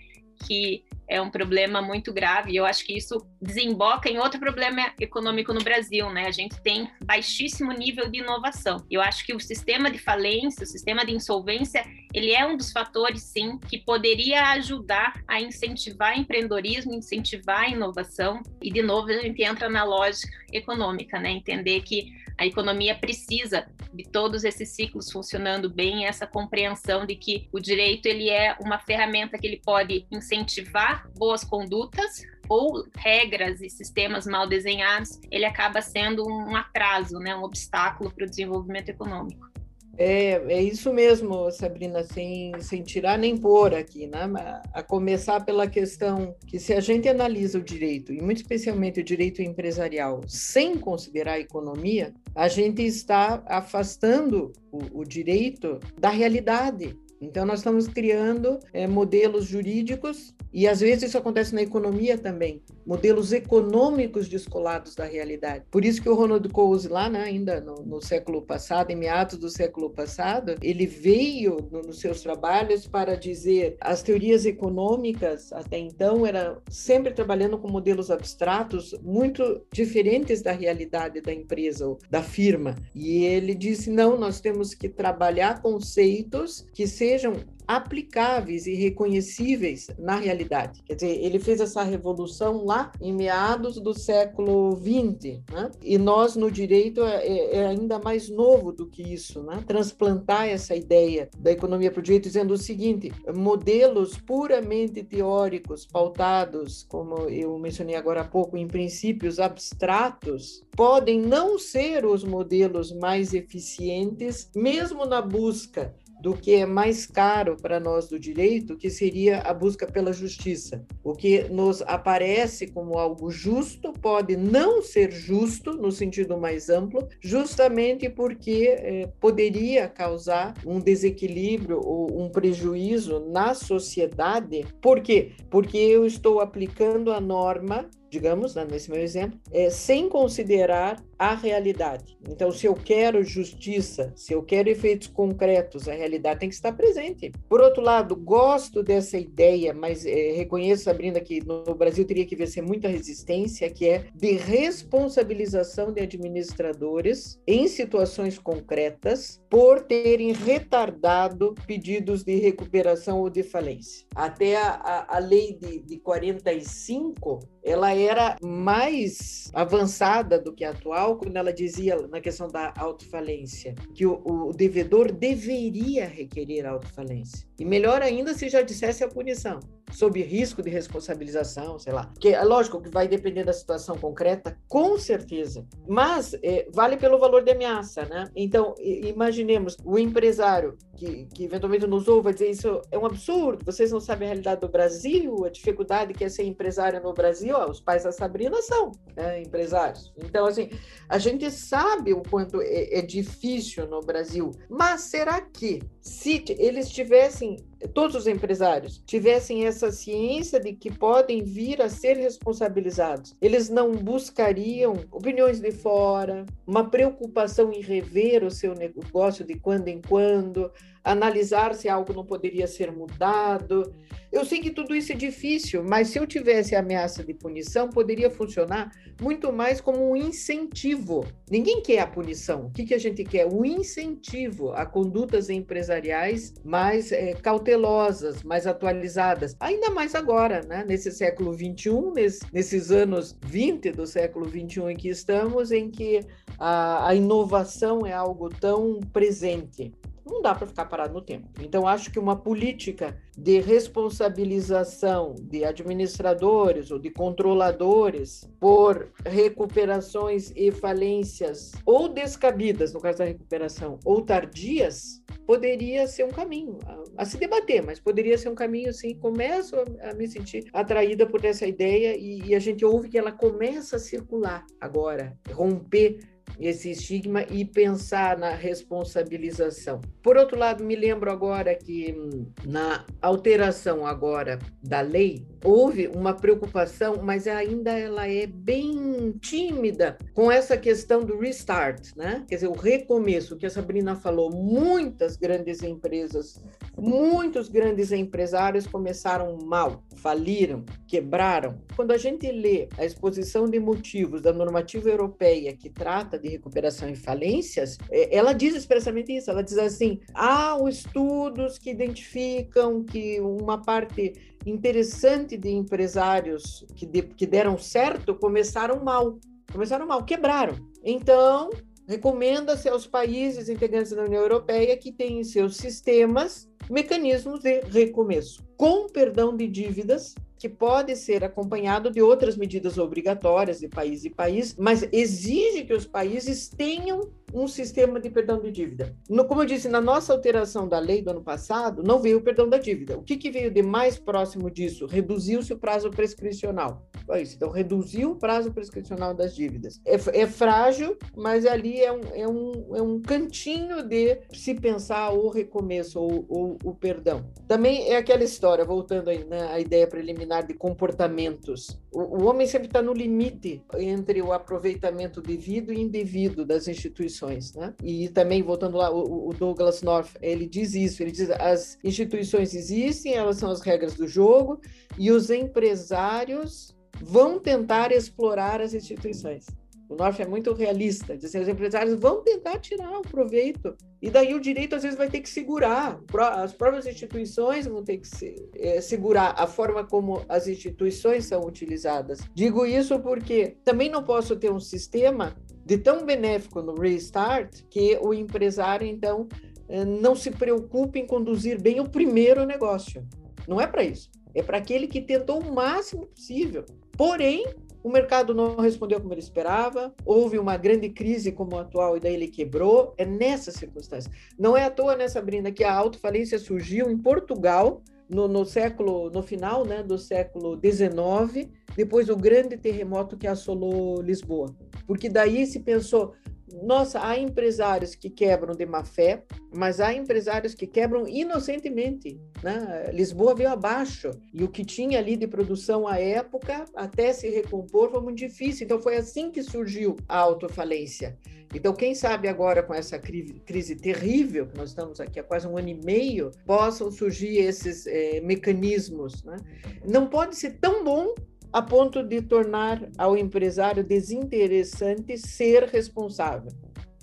que é um problema muito grave. Eu acho que isso desemboca em outro problema econômico no Brasil, né? A gente tem baixíssimo nível de inovação. Eu acho que o sistema de falência, o sistema de insolvência, ele é um dos fatores, sim, que poderia ajudar a incentivar empreendedorismo, incentivar a inovação. E, de novo, a gente entra na lógica econômica, né? Entender que a economia precisa de todos esses ciclos funcionando bem, essa compreensão de que o direito ele é uma ferramenta que ele pode incentivar boas condutas ou regras e sistemas mal desenhados, ele acaba sendo um atraso, né, um obstáculo para o desenvolvimento econômico. É, é isso mesmo, Sabrina, sem, sem tirar nem pôr aqui, né? A começar pela questão que se a gente analisa o direito, e muito especialmente o direito empresarial, sem considerar a economia, a gente está afastando o, o direito da realidade. Então, nós estamos criando é, modelos jurídicos, e às vezes isso acontece na economia também, modelos econômicos descolados da realidade. Por isso que o Ronald Coase, lá né, ainda no, no, século passado, em meados do século passado, ele veio no, nos seus trabalhos para dizer as teorias econômicas, até então, era sempre trabalhando com modelos abstratos muito diferentes da realidade da empresa ou da firma. E ele disse: não, nós temos que trabalhar conceitos que sejam aplicáveis e reconhecíveis na realidade. Quer dizer, ele fez essa revolução lá em meados do século XX, né? e nós no direito é, é, é, ainda mais novo do que isso, né? transplantar essa ideia da economia para o direito dizendo o seguinte: modelos puramente teóricos, pautados, como eu mencionei agora há pouco, em princípios abstratos, podem não ser os modelos mais eficientes, mesmo na busca do que é mais caro para nós do direito, que seria a busca pela justiça. O que nos aparece como algo justo pode não ser justo, no sentido mais amplo, justamente porque é, poderia causar um desequilíbrio ou um prejuízo na sociedade. Por quê? Porque eu estou aplicando a norma digamos, né, nesse meu exemplo, é, sem considerar a realidade. Então, se eu quero justiça, se eu quero efeitos concretos, a realidade tem que estar presente. Por outro lado, gosto dessa ideia, mas é, reconheço, Sabrina, que no Brasil teria que vencer muita resistência, que é de responsabilização de administradores em situações concretas por terem retardado pedidos de recuperação ou de falência. Até a, a, a lei de, de 45, ela era mais avançada do que a atual, quando ela dizia na questão da autofalência, que o, o devedor deveria requerer autofalência. E melhor ainda se já dissesse a punição, sob risco de responsabilização, sei lá. Que é lógico que vai depender da situação concreta, com certeza. Mas é, vale pelo valor de ameaça, né? Então, imaginemos o empresário que, que eventualmente nos ouve vai dizer isso é um absurdo, vocês não sabem a realidade do Brasil, a dificuldade que é ser empresário no Brasil. Ó, os pais da Sabrina são né, empresários. Então, assim, a gente sabe o quanto é, é difícil no Brasil, mas será que se eles tivessem todos os empresários tivessem essa ciência de que podem vir a ser responsabilizados, eles não buscariam opiniões de fora, uma preocupação em rever o seu negócio de quando em quando, analisar se algo não poderia ser mudado. Eu sei que tudo isso é difícil, mas se eu tivesse ameaça de punição, poderia funcionar muito mais como um incentivo. Ninguém quer a punição. O que, que a gente quer? O incentivo a condutas empresariais mais é, cautelosas, mais atualizadas. Ainda mais agora, né? nesse século XXI, nesse, nesses anos 20 do século XXI em que estamos, em que a, a inovação é algo tão presente. Não dá para ficar parado no tempo. Então, acho que uma política de responsabilização de administradores ou de controladores por recuperações e falências ou descabidas, no caso da recuperação, ou tardias, poderia ser um caminho a, a, se debater, mas poderia ser um caminho, assim, começo a, a me sentir atraída por essa ideia e, e, a gente ouve que ela começa a circular agora, romper esse estigma e pensar na responsabilização. Por outro lado, me lembro agora que hum, na alteração agora da lei houve uma preocupação, mas ainda ela é bem tímida com essa questão do restart, né? Quer dizer, o recomeço que a Sabrina falou, muitas grandes empresas, muitos grandes empresários começaram mal, faliram, quebraram. Quando a gente lê a exposição de motivos da normativa europeia que trata de recuperação e falências, é, ela diz expressamente isso. Ela diz assim: há estudos que identificam que uma parte interessante de empresários que, de, que deram certo começaram mal, começaram mal, quebraram. Então, recomenda-se aos países integrantes da União Europeia que têm em seus sistemas mecanismos de recomeço, com perdão de dívidas que pode ser acompanhado de outras medidas obrigatórias de país e país, mas exige que os países tenham um sistema de perdão de dívida. No, como eu disse, na nossa alteração da lei do ano passado, não veio o perdão da dívida. O que, que veio de mais próximo disso? Reduziu-se o prazo prescricional. Foi isso. Então, reduziu o prazo prescricional das dívidas. É, é frágil, mas ali é um, é, um, é um cantinho de se pensar o recomeço ou, o perdão. Também é aquela história, voltando aí né, à ideia preliminar de comportamentos. O, homem sempre está no limite entre o aproveitamento devido e indevido das instituições, né? E também voltando lá, o, Douglas North ele diz isso, ele diz as instituições existem, elas são as regras do jogo e os empresários vão tentar explorar as instituições. O North é muito realista, diz assim, os empresários vão tentar tirar o proveito. E daí o direito às vezes vai ter que segurar. As próprias instituições vão ter que se, é, segurar a forma como as instituições são utilizadas. Digo isso porque também não posso ter um sistema de tão benéfico no Restart que o empresário, então, eh, não se preocupe em conduzir bem o primeiro negócio. Não é para isso. É para aquele que tentou o máximo possível. Porém, o mercado não respondeu como ele esperava, houve uma grande crise como a atual e daí ele quebrou. É nessa circunstância. Não é à toa, né, Sabrina, que a autofalência surgiu em Portugal no, no, século, no final né, do século XIX, depois do grande terremoto que assolou Lisboa. Porque daí se pensou, nossa, há empresários que quebram de má fé, mas há empresários que quebram inocentemente. Né? Lisboa veio abaixo e o que tinha ali de produção à época, até se recompor, foi muito difícil. Então, foi assim que surgiu a autofalência. Então, quem sabe agora com essa crise, terrível, que nós estamos aqui há quase um ano e meio, possam surgir esses eh, mecanismos. Né? Não pode ser tão bom a ponto de tornar ao empresário desinteressante ser responsável.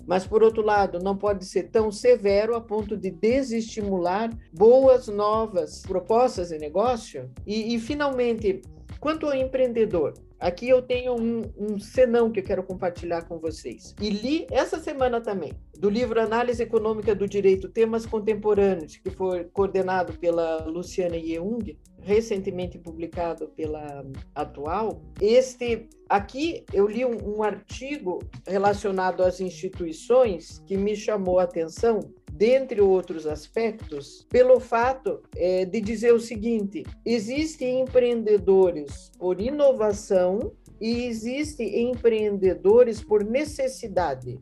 Mas, por outro lado, não pode ser tão severo a ponto de desestimular boas, novas propostas de negócio. E, e finalmente, quanto ao empreendedor, Aqui eu tenho um, um senão que eu quero compartilhar com vocês. E li essa semana também, do livro Análise Econômica do Direito, Temas Contemporâneos, que foi coordenado pela Luciana Yeung, recentemente publicado pela Atual. Este aqui eu li um, um artigo relacionado às instituições que me chamou a atenção dentre outros aspectos, pelo fato é, de dizer o seguinte: existem empreendedores por inovação e existem empreendedores por necessidade.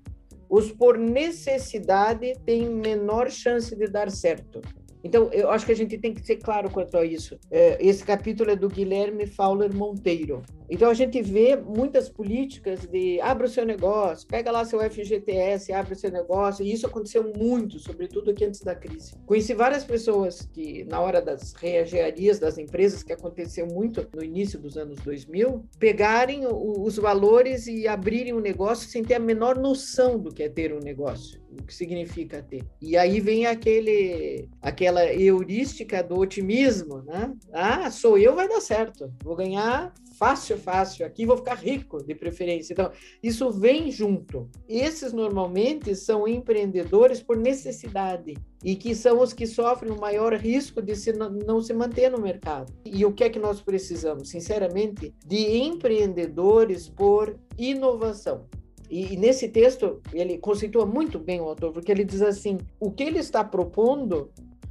Os por necessidade têm menor chance de dar certo. Então, eu acho que a gente tem que ser claro quanto a isso. É, esse capítulo é do Guilherme Fowler Monteiro. Então a gente vê muitas políticas de abra o seu negócio, pega lá seu FGTS, abre o seu negócio, e isso aconteceu muito, sobretudo aqui antes da crise. Conheci várias pessoas que, na hora das reengenharias das empresas, que aconteceu muito no início dos anos 2000, pegarem os valores e abrirem um negócio sem ter a menor noção do que é ter um negócio, o que significa ter. E aí vem aquele, aquela heurística do otimismo, né? Ah, sou eu, vai dar certo, vou ganhar fácil, fácil, aqui vou ficar rico de preferência. Então, isso vem junto. Esses normalmente são empreendedores por necessidade e que são os que sofrem o maior risco de se não se manter no mercado. E o que é que nós precisamos, sinceramente, de empreendedores por inovação. E, e, nesse texto, ele conceitua muito bem o autor, porque ele diz assim: o que ele está propondo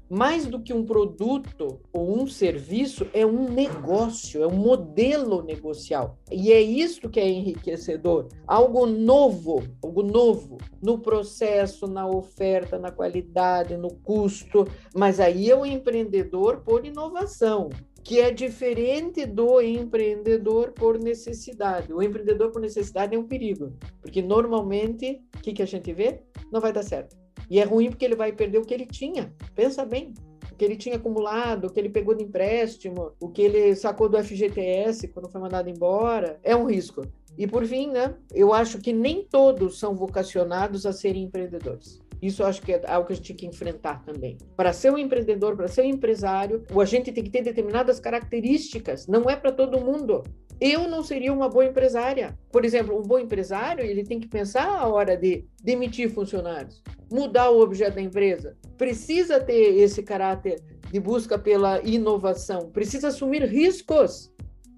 mais do que um produto ou um serviço, é um negócio, é um modelo negocial. E é isso que é enriquecedor. Algo novo, algo novo no processo, na oferta, na qualidade, no custo. Mas aí é o empreendedor por inovação que é diferente do empreendedor por necessidade. O empreendedor por necessidade é um perigo, porque normalmente o que, que a gente vê? Não vai dar certo. E é ruim porque ele vai perder o que ele tinha. Pensa bem. O que ele tinha acumulado, o que ele pegou de empréstimo, o que ele sacou do FGTS quando foi mandado embora. É um risco. E por fim, né, eu acho que nem todos são vocacionados a serem empreendedores. Isso eu acho que é algo que a gente tem que enfrentar também. Para ser um empreendedor, para ser um empresário, o agente tem que ter determinadas características. Não é para todo mundo. Eu não seria uma boa empresária. Por exemplo, um bom empresário, ele tem que pensar a hora de demitir funcionários, mudar o objeto da empresa. Precisa ter esse caráter de busca pela inovação, precisa assumir riscos.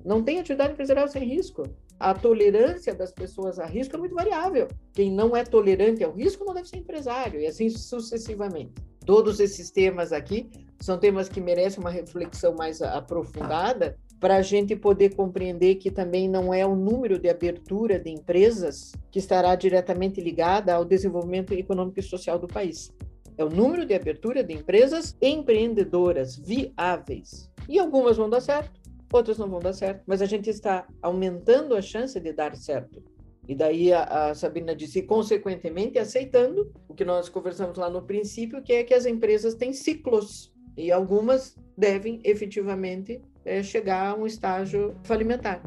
Não tem atividade empresarial sem risco. A tolerância das pessoas a risco é muito variável. Quem não é tolerante ao risco não deve ser empresário, e assim sucessivamente. Todos esses temas aqui são temas que merecem uma reflexão mais aprofundada para a gente poder compreender que também não é o número de abertura de empresas que estará diretamente ligada ao desenvolvimento econômico e social do país. É o número de abertura de empresas empreendedoras viáveis. E algumas vão dar certo, outras não vão dar certo, mas a gente está aumentando a chance de dar certo. E daí a, a Sabrina disse, consequentemente, aceitando o que nós conversamos lá no princípio, que é que as empresas têm ciclos e algumas devem efetivamente é, chegar a um estágio falimentar.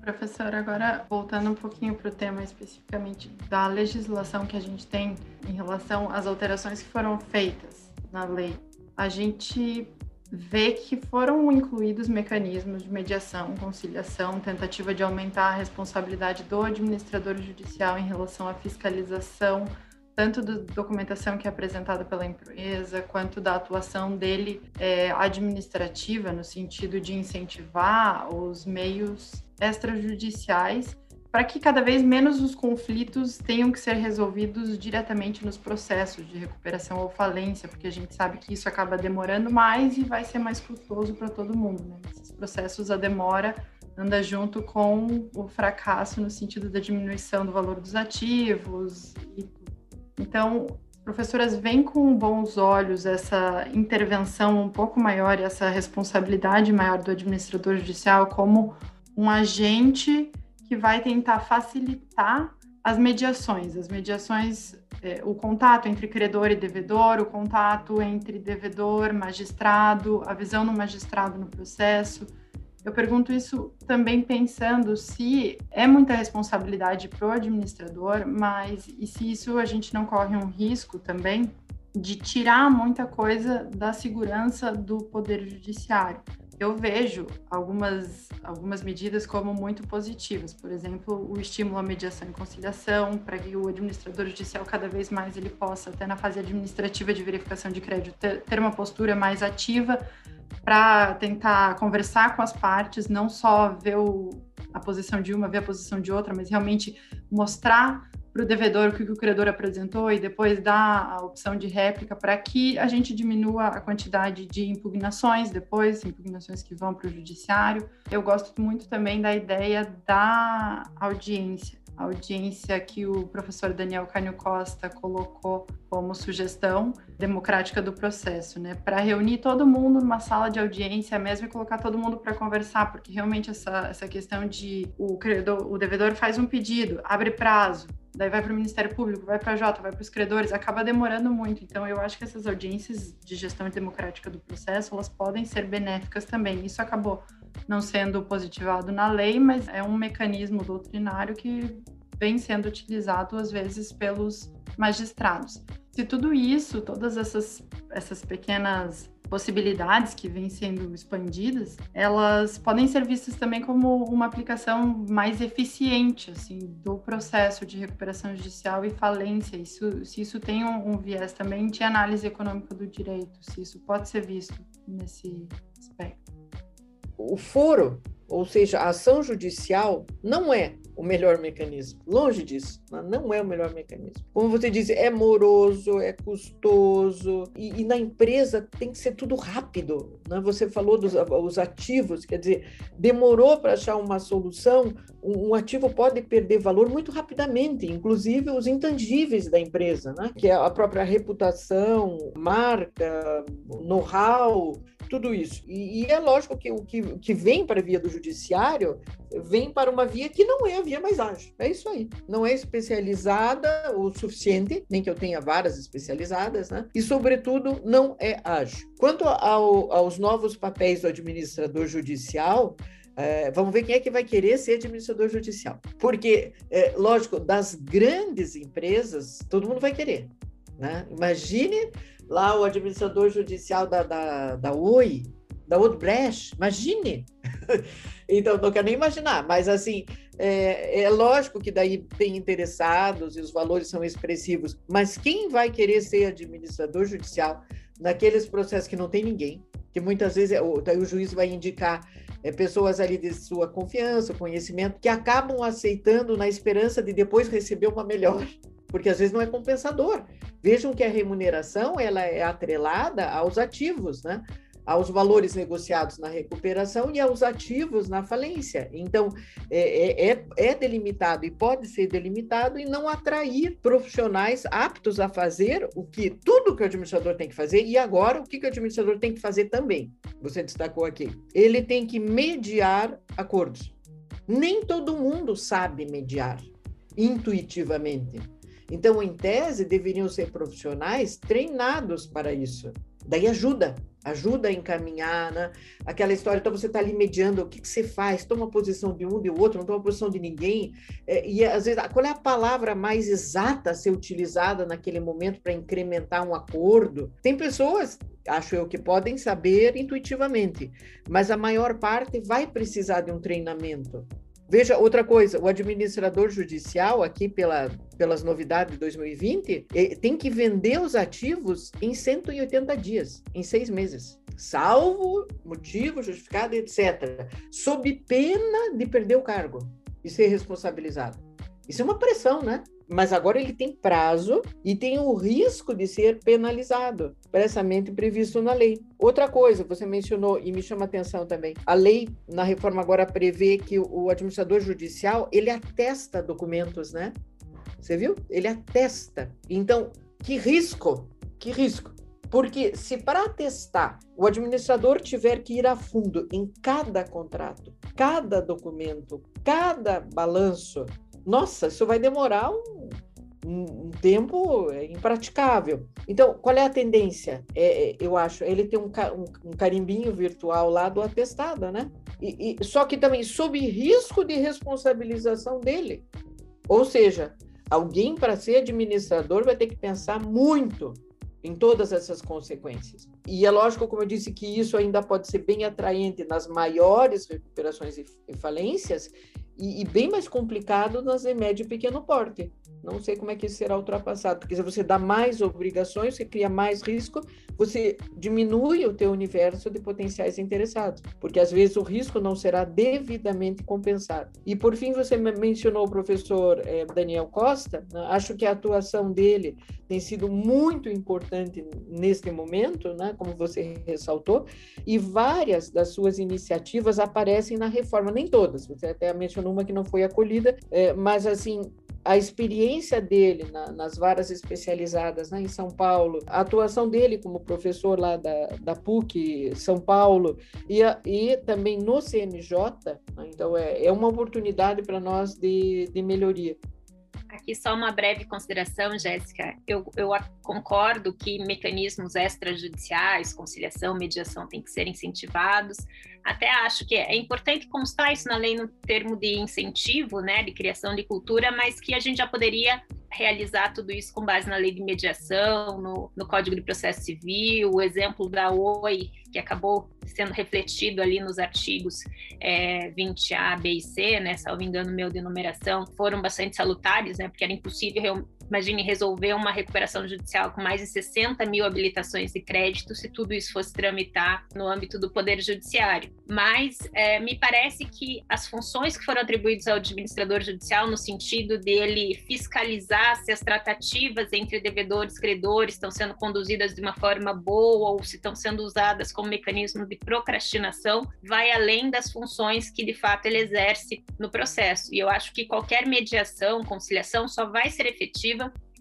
Professora, agora voltando um pouquinho para o tema especificamente da legislação que a gente tem em relação às alterações que foram feitas na lei, a gente vê que foram incluídos mecanismos de mediação, conciliação, tentativa de aumentar a responsabilidade do administrador judicial em relação à fiscalização tanto da documentação que é apresentada pela empresa, quanto da atuação dele é, administrativa, no sentido de incentivar os meios extrajudiciais para que cada vez menos os conflitos tenham que ser resolvidos diretamente nos processos de recuperação ou falência, porque a gente sabe que isso acaba demorando mais e vai ser mais custoso para todo mundo. Né? Esses processos, a demora anda junto com o fracasso no sentido da diminuição do valor dos ativos e então, professoras veem com bons olhos essa intervenção um pouco maior e essa responsabilidade maior do administrador judicial como um agente que vai tentar facilitar as mediações, as mediações, é, o contato entre credor e devedor, o contato entre devedor, magistrado, a visão do magistrado no processo, eu pergunto isso também pensando se é muita responsabilidade para o administrador, mas e se isso a gente não corre um risco também de tirar muita coisa da segurança do poder judiciário. Eu vejo algumas, algumas medidas como muito positivas, por exemplo, o estímulo à mediação e conciliação, para que o administrador judicial cada vez mais ele possa, até na fase administrativa de verificação de crédito, ter, ter uma postura mais ativa para tentar conversar com as partes, não só ver o, a posição de uma, ver a posição de outra, mas realmente mostrar para o devedor o que o credor apresentou e depois dar a opção de réplica para que a gente diminua a quantidade de impugnações depois, impugnações que vão para o judiciário. Eu gosto muito também da ideia da audiência audiência que o professor Daniel Cânio Costa colocou como sugestão democrática do processo, né? Para reunir todo mundo numa sala de audiência mesmo e colocar todo mundo para conversar, porque realmente essa, essa questão de o, credor, o devedor faz um pedido, abre prazo, daí vai para o Ministério Público, vai para a Jota, vai para os credores, acaba demorando muito. Então, eu acho que essas audiências de gestão democrática do processo, elas podem ser benéficas também. Isso acabou não sendo positivado na lei, mas é um mecanismo doutrinário que vem sendo utilizado às vezes pelos magistrados. Se tudo isso, todas essas, essas pequenas possibilidades que vêm sendo expandidas, elas podem ser vistas também como uma aplicação mais eficiente assim do processo de recuperação judicial e falência. Isso, se isso tem um, um viés também de análise econômica do direito, se isso pode ser visto nesse aspecto. O foro, ou seja, a ação judicial, não é o melhor mecanismo. Longe disso, não é o melhor mecanismo. Como você disse, é moroso, é custoso, e, e na empresa tem que ser tudo rápido. Né? Você falou dos os ativos, quer dizer, demorou para achar uma solução, um, um, ativo pode perder valor muito rapidamente, inclusive os intangíveis da empresa, né? que é a própria reputação, marca, know-how, tudo isso. E, e, é lógico que o que, que vem para a via do judiciário vem para uma via que não é a via mais ágil. É isso aí. Não é especializada o suficiente, nem que eu tenha várias especializadas, né? E, sobretudo, não é ágil. Quanto ao, aos novos papéis do administrador judicial, é, vamos ver quem é que vai querer ser administrador judicial. Porque, é, lógico, das grandes empresas, todo mundo vai querer. Né? Imagine lá o administrador judicial da, da, da Oi, da Odebrecht, imagine! então, não quero nem imaginar, mas assim, é, é, lógico que daí tem interessados e os valores são expressivos, mas quem vai querer ser administrador judicial naqueles processos que não tem ninguém, que muitas vezes é, daí o juiz vai indicar é, pessoas ali de sua confiança, conhecimento, que acabam aceitando na esperança de depois receber uma melhor porque às vezes não é compensador. Vejam que a remuneração ela é atrelada aos ativos, né? Aos valores negociados na recuperação e aos ativos na falência. Então, é, é, é, é delimitado e pode ser delimitado e não atrair profissionais aptos a fazer o que tudo que o administrador tem que fazer e agora o que, que o administrador tem que fazer também. Você destacou aqui. Ele tem que mediar acordos. Nem todo mundo sabe mediar intuitivamente. Então, em tese, deveriam ser profissionais treinados para isso. Daí ajuda, ajuda a encaminhar, né? Aquela história, então você está ali mediando, o que, que, você faz? Toma posição de um, de outro, não toma posição de ninguém. É, e às vezes, qual é a palavra mais exata a ser utilizada naquele momento para incrementar um acordo? Tem pessoas, acho eu, que podem saber intuitivamente, mas a maior parte vai precisar de um treinamento. Veja, outra coisa, o administrador judicial, aqui pela, pelas novidades de 2020, eh, tem que vender os ativos em 180 dias, em seis meses, salvo motivo justificado, etc., sob pena de perder o cargo e ser responsabilizado. Isso é uma pressão, né? Mas agora ele tem prazo e tem o risco de ser penalizado, expressamente previsto na lei. Outra coisa, você mencionou e me chama atenção também, a lei na reforma agora prevê que o administrador judicial, ele atesta documentos, né? Você viu? Ele atesta. Então, que risco? Que risco? Porque se para atestar o administrador tiver que ir a fundo em cada contrato, cada documento, cada balanço, nossa, isso vai demorar um, um tempo impraticável. Então, qual é a tendência? É, é eu acho, ele tem um, um, um, carimbinho virtual lá do atestado, né? E, e, só que também sob risco de responsabilização dele. Ou seja, alguém para ser administrador vai ter que pensar muito em todas essas consequências. E é lógico, como eu disse, que isso ainda pode ser bem atraente nas maiores recuperações e falências e, e bem mais complicado nas de médio e pequeno porte. Não sei como é que isso será ultrapassado, porque se você dá mais obrigações, você cria mais risco, você diminui o teu universo de potenciais interessados, porque às vezes o risco não será devidamente compensado. E por fim, você mencionou o professor eh, Daniel Costa, né? acho que a atuação dele tem sido muito importante neste momento, né? como você ressaltou, e várias das suas iniciativas aparecem na reforma, nem todas, você até mencionou uma que não foi acolhida, eh, mas assim, a experiência dele na, nas varas especializadas né, em São Paulo, a atuação dele como professor lá da, da PUC São Paulo e, a, e também no CNJ, né, então é, é uma oportunidade para nós de, de melhoria. Aqui só uma breve consideração, Jéssica. Eu, eu concordo que mecanismos extrajudiciais, conciliação, mediação, têm que ser incentivados. Até acho que é importante constar isso na lei no termo de incentivo, né, de criação de cultura, mas que a gente já poderia realizar tudo isso com base na lei de mediação, no, no Código de Processo Civil, o exemplo da OI, que acabou sendo refletido ali nos artigos é, 20A, B e C, né, salvo engano meu de numeração, foram bastante salutares, né, porque era impossível Imagine resolver uma recuperação judicial com mais de 60 mil habilitações de crédito se tudo isso fosse tramitar no âmbito do Poder Judiciário. Mas é, me parece que as funções que foram atribuídas ao administrador judicial, no sentido dele fiscalizar se as tratativas entre devedores e credores estão sendo conduzidas de uma forma boa ou se estão sendo usadas como mecanismo de procrastinação, vai além das funções que de fato ele exerce no processo. E eu acho que qualquer mediação, conciliação só vai ser efetiva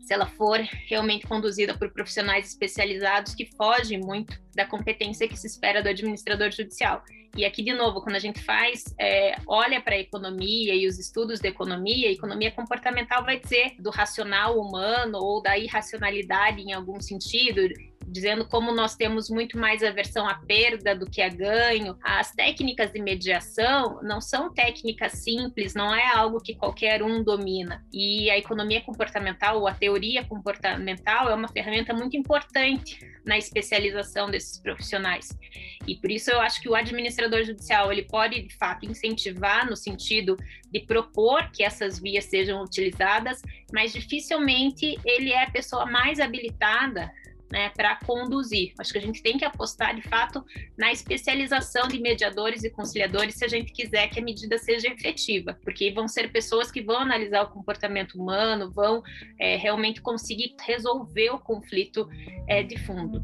se ela for realmente conduzida por profissionais especializados que fogem muito da competência que se espera do administrador judicial. E aqui, de novo, quando a gente faz, é, olha para a economia e os estudos da economia, a economia comportamental vai dizer do racional humano ou da irracionalidade em algum sentido, dizendo como nós temos muito mais aversão à perda do que a ganho. As técnicas de mediação não são técnicas simples, não é algo que qualquer um domina. E a economia comportamental, ou a teoria comportamental, é uma ferramenta muito importante na especialização desses profissionais. E por isso eu acho que o administrador judicial ele pode de fato incentivar no sentido de propor que essas vias sejam utilizadas, mas dificilmente ele é a pessoa mais habilitada né, para conduzir. Acho que a gente tem que apostar, de fato, na especialização de mediadores e conciliadores se a gente quiser que a medida seja efetiva, porque vão ser pessoas que vão analisar o comportamento humano, vão é, realmente conseguir resolver o conflito é, de fundo.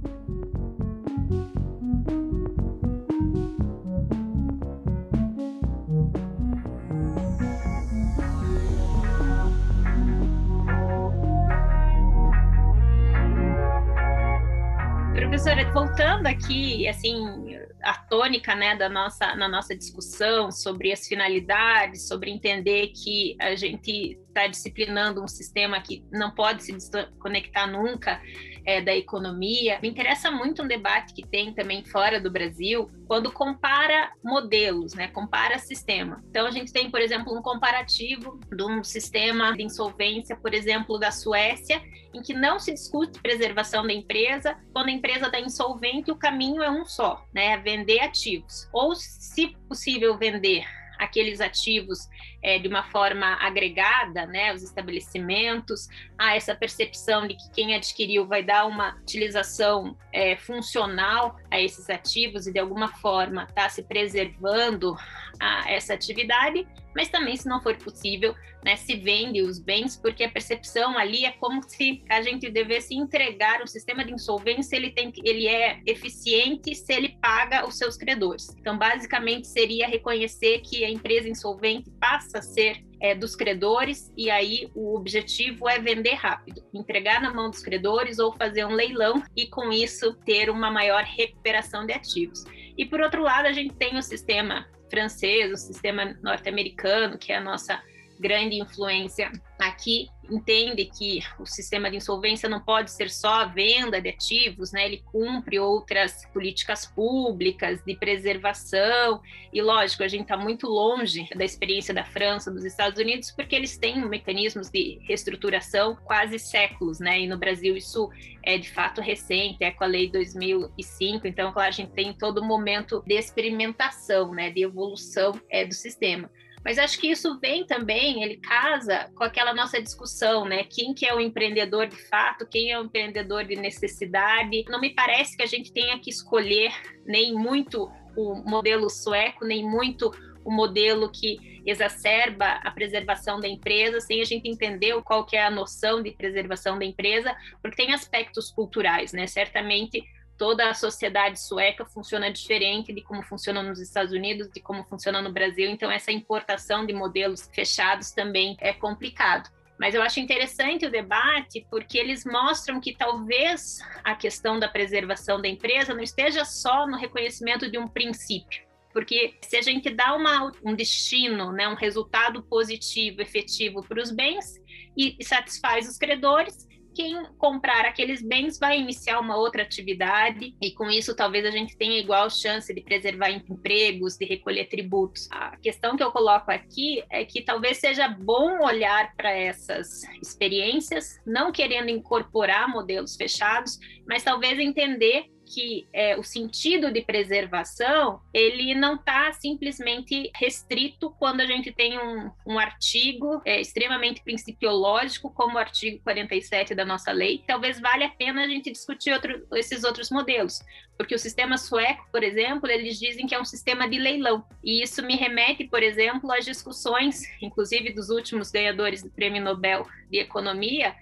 Professora, voltando aqui, assim, a tônica, né, da nossa, na nossa discussão sobre as finalidades, sobre entender que a gente está disciplinando um sistema que não pode se desconectar nunca é, da economia. Me interessa muito um debate que tem também fora do Brasil, quando compara modelos, né, compara sistema. Então, a gente tem, por exemplo, um comparativo de um sistema de insolvência, por exemplo, da Suécia, em que não se discute preservação da empresa, quando a empresa está insolvente, o caminho é um só, né, é vender ativos. Ou, se possível, vender aqueles ativos é, de uma forma agregada, né, os estabelecimentos, há essa percepção de que quem adquiriu vai dar uma utilização é, funcional a esses ativos e de alguma forma está se preservando a essa atividade, mas também, se não for possível, né, se vende os bens, porque a percepção ali é como se a gente devesse entregar um sistema de insolvência, ele, tem, ele é eficiente se ele paga os seus credores. Então, basicamente, seria reconhecer que a empresa insolvente passa a ser é, dos credores, e aí o objetivo é vender rápido, entregar na mão dos credores ou fazer um leilão e, com isso, ter uma maior recuperação de ativos. E, por outro lado, a gente tem o sistema francês, o sistema norte-americano, que é a nossa grande influência aqui entende que o sistema de insolvência não pode ser só a venda de ativos, né? Ele cumpre outras políticas públicas de preservação e lógico a gente está muito longe da experiência da França, dos Estados Unidos, porque eles têm mecanismos de reestruturação quase séculos, né? E no Brasil isso é de fato recente, é com a lei 2005. Então, claro, a gente tem todo momento de experimentação, né? De evolução é, do sistema. Mas acho que isso vem também, ele casa com aquela nossa discussão, né? Quem que é o empreendedor de fato, quem é o empreendedor de necessidade. Não me parece que a gente tenha que escolher nem muito o modelo sueco, nem muito o modelo que exacerba a preservação da empresa, sem a gente entender qual que é a noção de preservação da empresa, porque tem aspectos culturais, né? Certamente toda a sociedade sueca funciona diferente de como funciona nos Estados Unidos, de como funciona no Brasil, então essa importação de modelos fechados também é complicado. Mas eu acho interessante o debate porque eles mostram que talvez a questão da preservação da empresa não esteja só no reconhecimento de um princípio. Porque se a gente dá uma, um destino, né, um resultado positivo, efetivo para os bens e, e satisfaz os credores, quem comprar aqueles bens vai iniciar uma outra atividade e com isso talvez a gente tenha igual chance de preservar empregos, de recolher tributos. A questão que eu coloco aqui é que talvez seja bom olhar para essas experiências, não querendo incorporar modelos fechados, mas talvez entender que é, o sentido de preservação ele não está simplesmente restrito quando a gente tem um, um artigo é, extremamente principiológico como o artigo 47 da nossa lei. Talvez valha a pena a gente discutir outro, esses outros modelos, porque o sistema sueco, por exemplo, eles dizem que é um sistema de leilão e isso me remete, por exemplo, às discussões, inclusive dos últimos ganhadores do Prêmio Nobel de Economia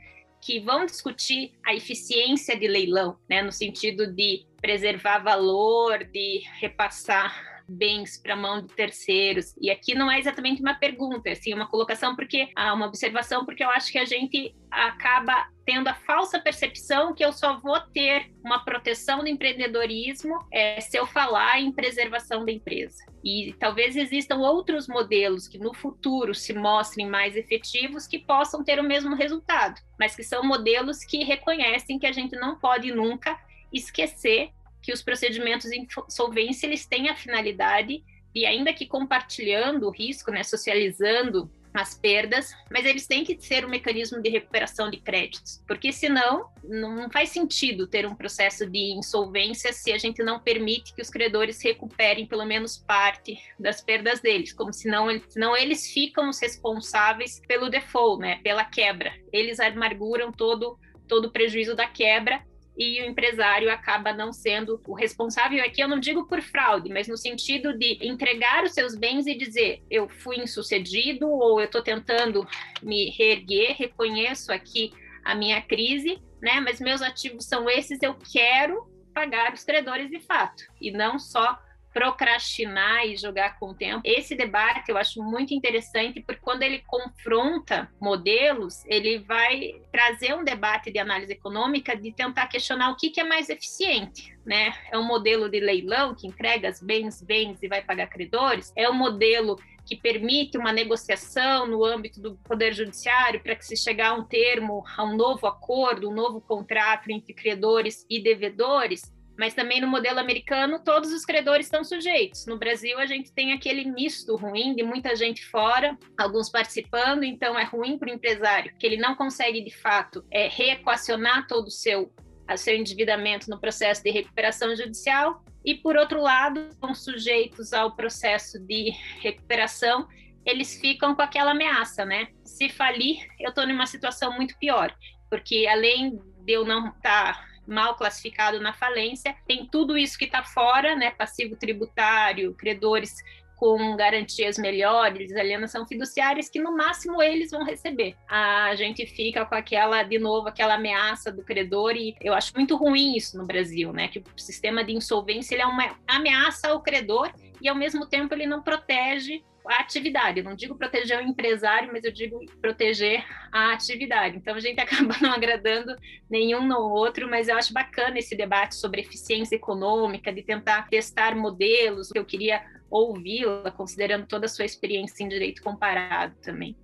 que vão discutir a eficiência de leilão, né, no sentido de preservar valor, de repassar bens para mão de terceiros. E aqui não é exatamente uma pergunta, é assim, uma colocação porque há uma observação porque eu acho que a gente acaba tendo a falsa percepção que eu só vou ter uma proteção do empreendedorismo é, se eu falar em preservação da empresa. E talvez existam outros modelos que no futuro se mostrem mais efetivos que possam ter o mesmo resultado, mas que são modelos que reconhecem que a gente não pode nunca esquecer que os procedimentos de insolvência eles têm a finalidade e ainda que compartilhando o risco, né, socializando as perdas, mas eles têm que ser um mecanismo de recuperação de créditos, porque senão não faz sentido ter um processo de insolvência se a gente não permite que os credores recuperem pelo menos parte das perdas deles, como senão, senão eles ficam os responsáveis pelo default, né, pela quebra. Eles amarguram todo todo o prejuízo da quebra e o empresário acaba não sendo o responsável. Aqui eu não digo por fraude, mas no sentido de entregar os seus bens e dizer eu fui insucedido ou eu estou tentando me reerguer, reconheço aqui a minha crise, né? Mas meus ativos são esses, eu quero pagar os credores de fato e não só procrastinar e jogar com o tempo. Esse debate eu acho muito interessante, porque quando ele confronta modelos, ele vai trazer um debate de análise econômica de tentar questionar o que, que é mais eficiente. Né? É um modelo de leilão que entrega os bens, bens e vai pagar credores? É um modelo que permite uma negociação no âmbito do Poder Judiciário para que se chegar a um termo, a um novo acordo, um novo contrato entre credores e devedores? Mas também no modelo americano, todos os credores estão sujeitos. No Brasil, a gente tem aquele misto ruim de muita gente fora, alguns participando, então é ruim para o empresário, que ele não consegue, de fato, é, reequacionar todo o seu, seu endividamento no processo de recuperação judicial. E, por outro lado, são sujeitos ao processo de recuperação, eles ficam com aquela ameaça, né? Se falir, eu estou numa situação muito pior, porque além de eu não estar tá mal classificado na falência, tem tudo isso que está fora, né? Passivo tributário, credores com garantias melhores, alienação fiduciárias, que no máximo eles vão receber. A gente fica com aquela, de novo, aquela ameaça do credor, e eu acho muito ruim isso no Brasil, né? Que o sistema de insolvência ele é uma ameaça ao credor e, ao mesmo tempo, ele não protege a atividade. Eu não digo proteger o empresário, mas eu digo proteger a atividade. Então a gente acaba não agradando nenhum no outro, mas eu acho bacana esse debate sobre eficiência econômica, de tentar testar modelos. Eu queria ouvi-la, considerando toda a sua experiência em direito comparado também.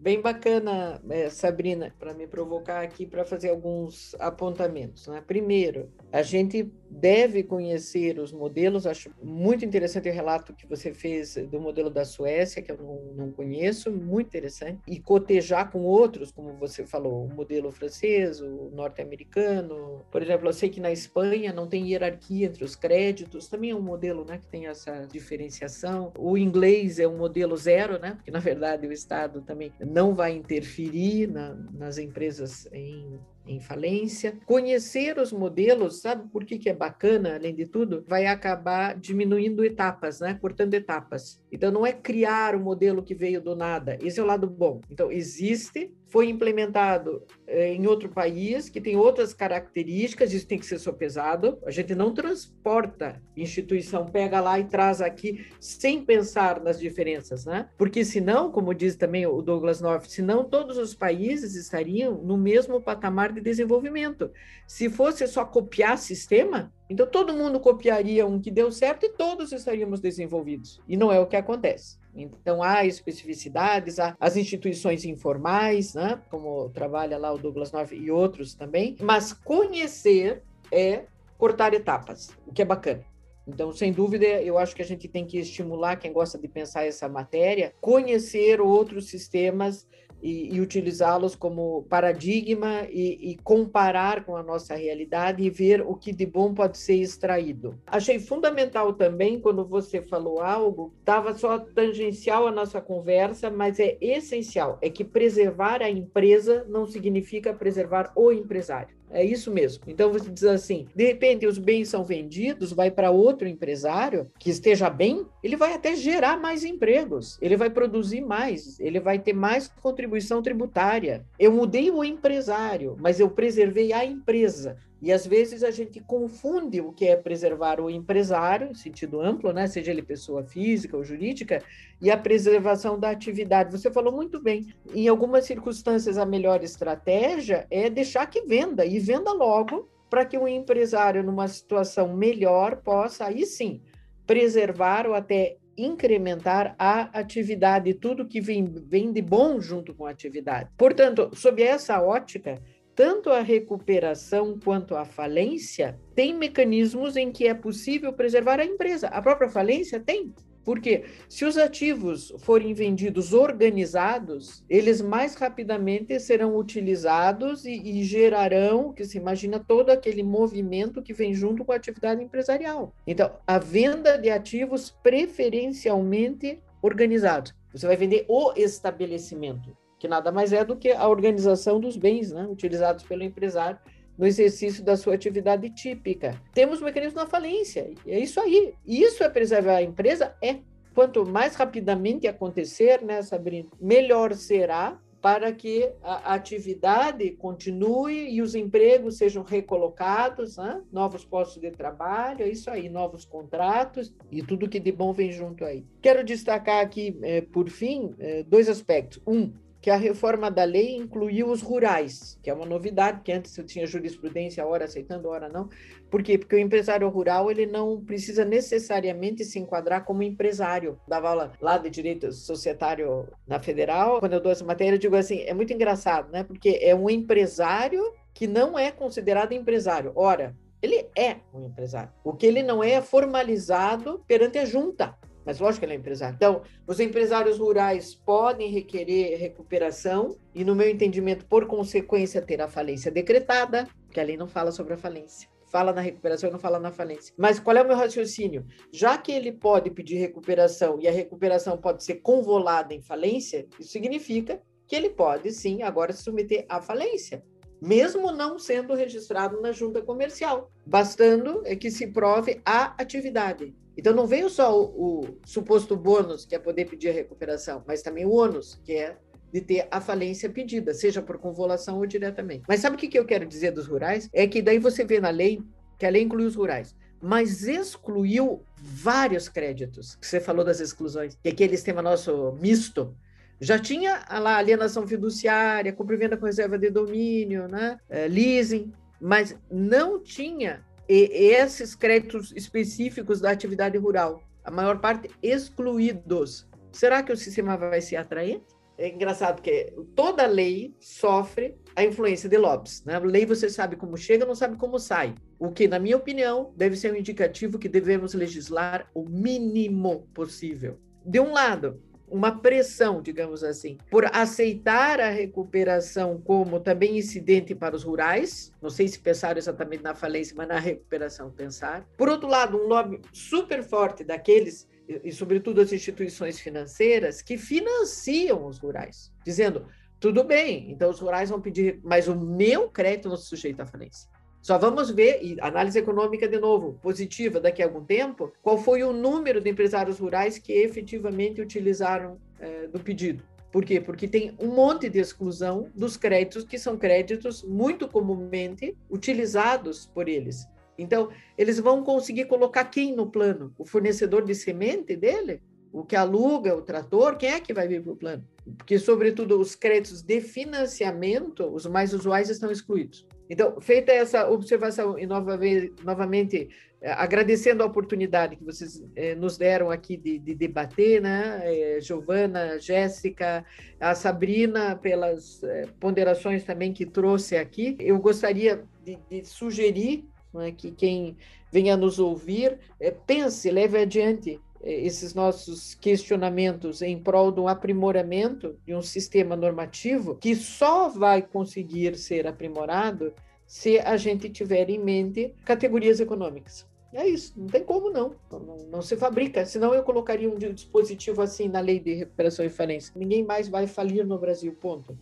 Bem bacana, é, Sabrina, para me provocar aqui para fazer alguns apontamentos. Né? Primeiro, a gente deve conhecer os modelos. Acho muito interessante o relato que você fez do modelo da Suécia, que eu não, não conheço, muito interessante. E cotejar com outros, como você falou, o modelo francês, o norte-americano. Por exemplo, eu sei que na Espanha não tem hierarquia entre os créditos, também é um modelo né, que tem essa diferenciação. O inglês é um modelo zero, né? porque na verdade o Estado também não vai interferir na, nas empresas em em falência. Conhecer os modelos, sabe por que, que é bacana, além de tudo? Vai acabar diminuindo etapas, né? Cortando etapas. Então, não é criar um modelo que veio do nada. Esse é o lado bom. Então, existe, foi implementado eh, em outro país, que tem outras características, isso tem que ser sopesado. A gente não transporta instituição, pega lá e traz aqui sem pensar nas diferenças, né? Porque senão, como diz também o Douglas North, senão todos os países estariam no mesmo patamar de desenvolvimento. Se fosse só copiar sistema, então todo mundo copiaria um que deu certo e todos estaríamos desenvolvidos. E não é o que acontece. Então, há especificidades, há as instituições informais, né, como trabalha lá o Douglas North e outros também, mas conhecer é cortar etapas, o que é bacana. Então, sem dúvida, eu acho que a gente tem que estimular quem gosta de pensar essa matéria, conhecer outros sistemas e, e utilizá-los como paradigma e, e, comparar com a nossa realidade e ver o que de bom pode ser extraído. Achei fundamental também quando você falou algo, estava só tangencial à nossa conversa, mas é essencial, é que preservar a empresa não significa preservar o empresário. É isso mesmo. Então você diz assim: de repente os bens são vendidos, vai para outro empresário que esteja bem, ele vai até gerar mais empregos, ele vai produzir mais, ele vai ter mais contribuição tributária. Eu mudei o empresário, mas eu preservei a empresa. E às vezes a gente confunde o que é preservar o empresário, em sentido amplo, né? seja ele pessoa física ou jurídica, e a preservação da atividade. Você falou muito bem. Em algumas circunstâncias, a melhor estratégia é deixar que venda, e venda logo, para que o empresário, numa situação melhor, possa, aí sim, preservar ou até incrementar a atividade, tudo que vem, vem de bom junto com a atividade. Portanto, sob essa ótica, tanto a recuperação quanto a falência tem mecanismos em que é possível preservar a empresa. A própria falência tem. Porque se os ativos forem vendidos organizados, eles mais rapidamente serão utilizados e, e, gerarão, que se imagina, todo aquele movimento que vem junto com a atividade empresarial. Então, a venda de ativos preferencialmente organizados. Você vai vender o estabelecimento que nada mais é do que a organização dos bens né, utilizados pelo empresário no exercício da sua atividade típica. Temos mecanismos na falência, é isso aí. Isso é preservar a empresa? É. Quanto mais rapidamente acontecer, né, Sabrina, melhor será para que a atividade continue e os empregos sejam recolocados, né? novos postos de trabalho, é isso aí, novos contratos e tudo que de bom vem junto aí. Quero destacar aqui, eh, por fim, eh, dois aspectos. Um, que a reforma da lei incluiu os rurais, que é uma novidade, porque antes eu tinha jurisprudência, hora aceitando, hora não. Por quê? Porque o empresário rural, ele não precisa necessariamente se enquadrar como empresário. Dava aula lá de direito societário na federal, quando eu dou essa matéria, eu digo assim, é muito engraçado, né? Porque é um empresário que não é considerado empresário. Ora, ele é um empresário. O que ele não é é formalizado perante a junta mas lógico que ele é empresário. Então, os empresários rurais podem requerer recuperação e, no meu entendimento, por consequência, ter a falência decretada, que a lei não fala sobre a falência. Fala na recuperação e não fala na falência. Mas qual é o meu raciocínio? Já que ele pode pedir recuperação e a recuperação pode ser convolada em falência, isso significa que ele pode sim agora se submeter à falência mesmo não sendo registrado na junta comercial, bastando é que se prove a atividade. Então não veio só o, o suposto bônus, que é poder pedir a recuperação, mas também o ônus, que é de ter a falência pedida, seja por convolução ou diretamente. Mas sabe o que eu quero dizer dos rurais? É que daí você vê na lei que a lei inclui os rurais, mas excluiu vários créditos. Você falou das exclusões, que aquele sistema nosso misto já tinha lá alienação fiduciária, compra com reserva de domínio, né? É, leasing, mas não tinha esses créditos específicos da atividade rural, a maior parte excluídos. Será que o sistema vai ser atraente? É engraçado porque toda lei sofre a influência de lobbies. Né? A lei você sabe como chega, não sabe como sai. O que, na minha opinião, deve ser um indicativo que devemos legislar o mínimo possível. De um lado, uma pressão, digamos assim, por aceitar a recuperação como também incidente para os rurais. Não sei se pensaram exatamente na falência, mas na recuperação pensar. Por outro lado, um lobby super forte daqueles e sobretudo as instituições financeiras que financiam os rurais, dizendo tudo bem, então os rurais vão pedir, mas o meu crédito não se sujeita à falência. Só vamos ver, e análise econômica de novo, positiva daqui a algum tempo, qual foi o número de empresários rurais que efetivamente utilizaram é, do pedido. Por quê? Porque tem um monte de exclusão dos créditos, que são créditos muito comumente utilizados por eles. Então, eles vão conseguir colocar quem no plano? O fornecedor de semente dele? O que aluga o trator? Quem é que vai vir para o plano? porque, sobretudo, os créditos de financiamento, os mais usuais, estão excluídos. Então, feita essa observação, e novamente, novamente eh, agradecendo a oportunidade que vocês eh, nos deram aqui de, de debater, né? Eh, Giovana, Jéssica, a Sabrina, pelas eh, ponderações também que trouxe aqui, eu gostaria de, de sugerir né, que quem venha nos ouvir eh, pense, leve adiante esses nossos questionamentos em prol do aprimoramento de um sistema normativo que só vai conseguir ser aprimorado se a gente tiver em mente categorias econômicas. É isso, não tem como não. não. Não, se fabrica. Senão eu colocaria um dispositivo assim na lei de recuperação e falência. Ninguém mais vai falir no Brasil, ponto.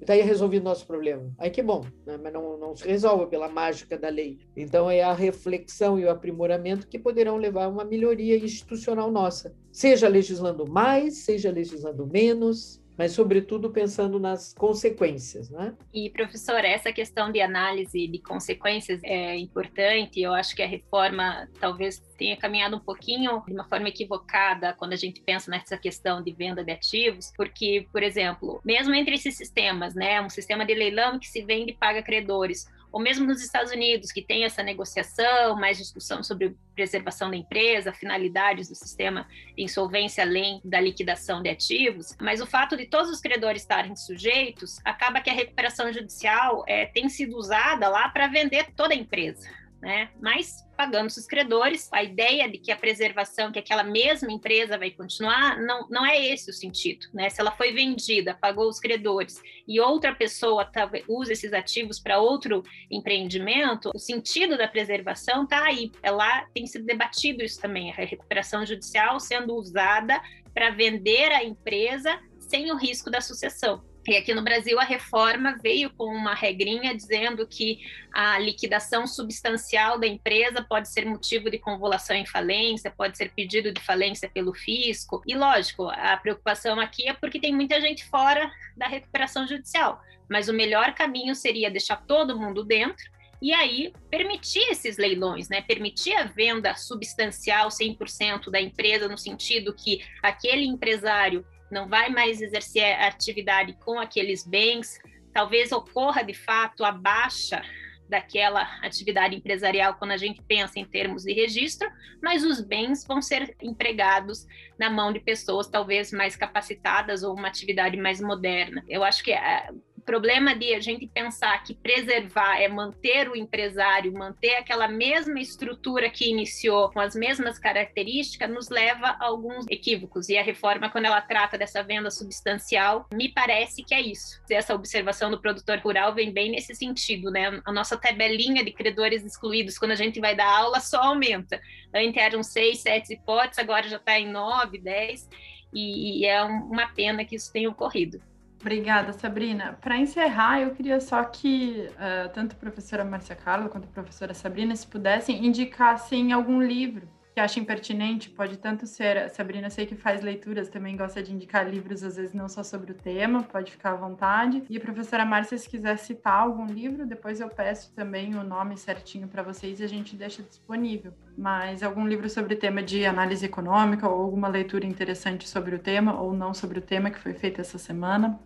Estaria resolvido nosso problema. Aí que bom, né? mas não, não se resolve pela mágica da lei. Então é a reflexão e o aprimoramento que poderão levar a uma melhoria institucional nossa, seja legislando mais, seja legislando menos, mas sobretudo pensando nas consequências, né? E professor, essa questão de análise de consequências é importante. Eu acho que a reforma talvez tenha caminhado um pouquinho de uma forma equivocada quando a gente pensa nessa questão de venda de ativos, porque, por exemplo, mesmo entre esses sistemas, né, um sistema de leilão que se vende e paga credores, ou mesmo nos Estados Unidos, que tem essa negociação, mais discussão sobre preservação da empresa, finalidades do sistema de insolvência além da liquidação de ativos, mas o fato de todos os credores estarem sujeitos, acaba que a recuperação judicial é, tem sido usada lá para vender toda a empresa né? Mas pagando seus credores, a ideia de que a preservação, que aquela mesma empresa vai continuar, não, não é esse o sentido, né? Se ela foi vendida, pagou os credores e outra pessoa usa esses ativos para outro empreendimento, o sentido da preservação está aí. Ela tem sido debatido isso também, a recuperação judicial sendo usada para vender a empresa sem o risco da sucessão. E aqui no Brasil a reforma veio com uma regrinha dizendo que a liquidação substancial da empresa pode ser motivo de convolução em falência, pode ser pedido de falência pelo fisco. E lógico, a preocupação aqui é porque tem muita gente fora da recuperação judicial. Mas o melhor caminho seria deixar todo mundo dentro e aí permitir esses leilões, né? Permitir a venda substancial 100% da empresa no sentido que aquele empresário não vai mais exercer a atividade com aqueles bens, talvez ocorra de fato a baixa daquela atividade empresarial quando a gente pensa em termos de registro, mas os bens vão ser empregados na mão de pessoas talvez mais capacitadas ou uma atividade mais moderna. Eu acho que eh, problema de a gente pensar que preservar é manter o empresário, manter aquela mesma estrutura que iniciou, com as mesmas características, nos leva a alguns equívocos. E a reforma, quando ela trata dessa venda substancial, me parece que é isso. Essa observação do produtor rural vem bem nesse sentido, né? A nossa tabelinha de credores excluídos, quando a gente vai dar aula, só aumenta. Antes eram seis, sete hipóteses, agora já está em nove, dez. E, é uma pena que isso tenha ocorrido. Obrigada, Sabrina. Para encerrar, eu queria só que uh, tanto a professora Márcia Carla quanto a professora Sabrina, se pudessem, indicassem algum livro que achem pertinente. Pode tanto ser, Sabrina sei que faz leituras, também gosta de indicar livros, às vezes não só sobre o tema, pode ficar à vontade. E a professora Márcia, se quiser citar algum livro, depois eu peço também o nome certinho para vocês e a gente deixa disponível. Mas algum livro sobre tema de análise econômica ou alguma leitura interessante sobre o tema ou não sobre o tema que foi feita essa semana,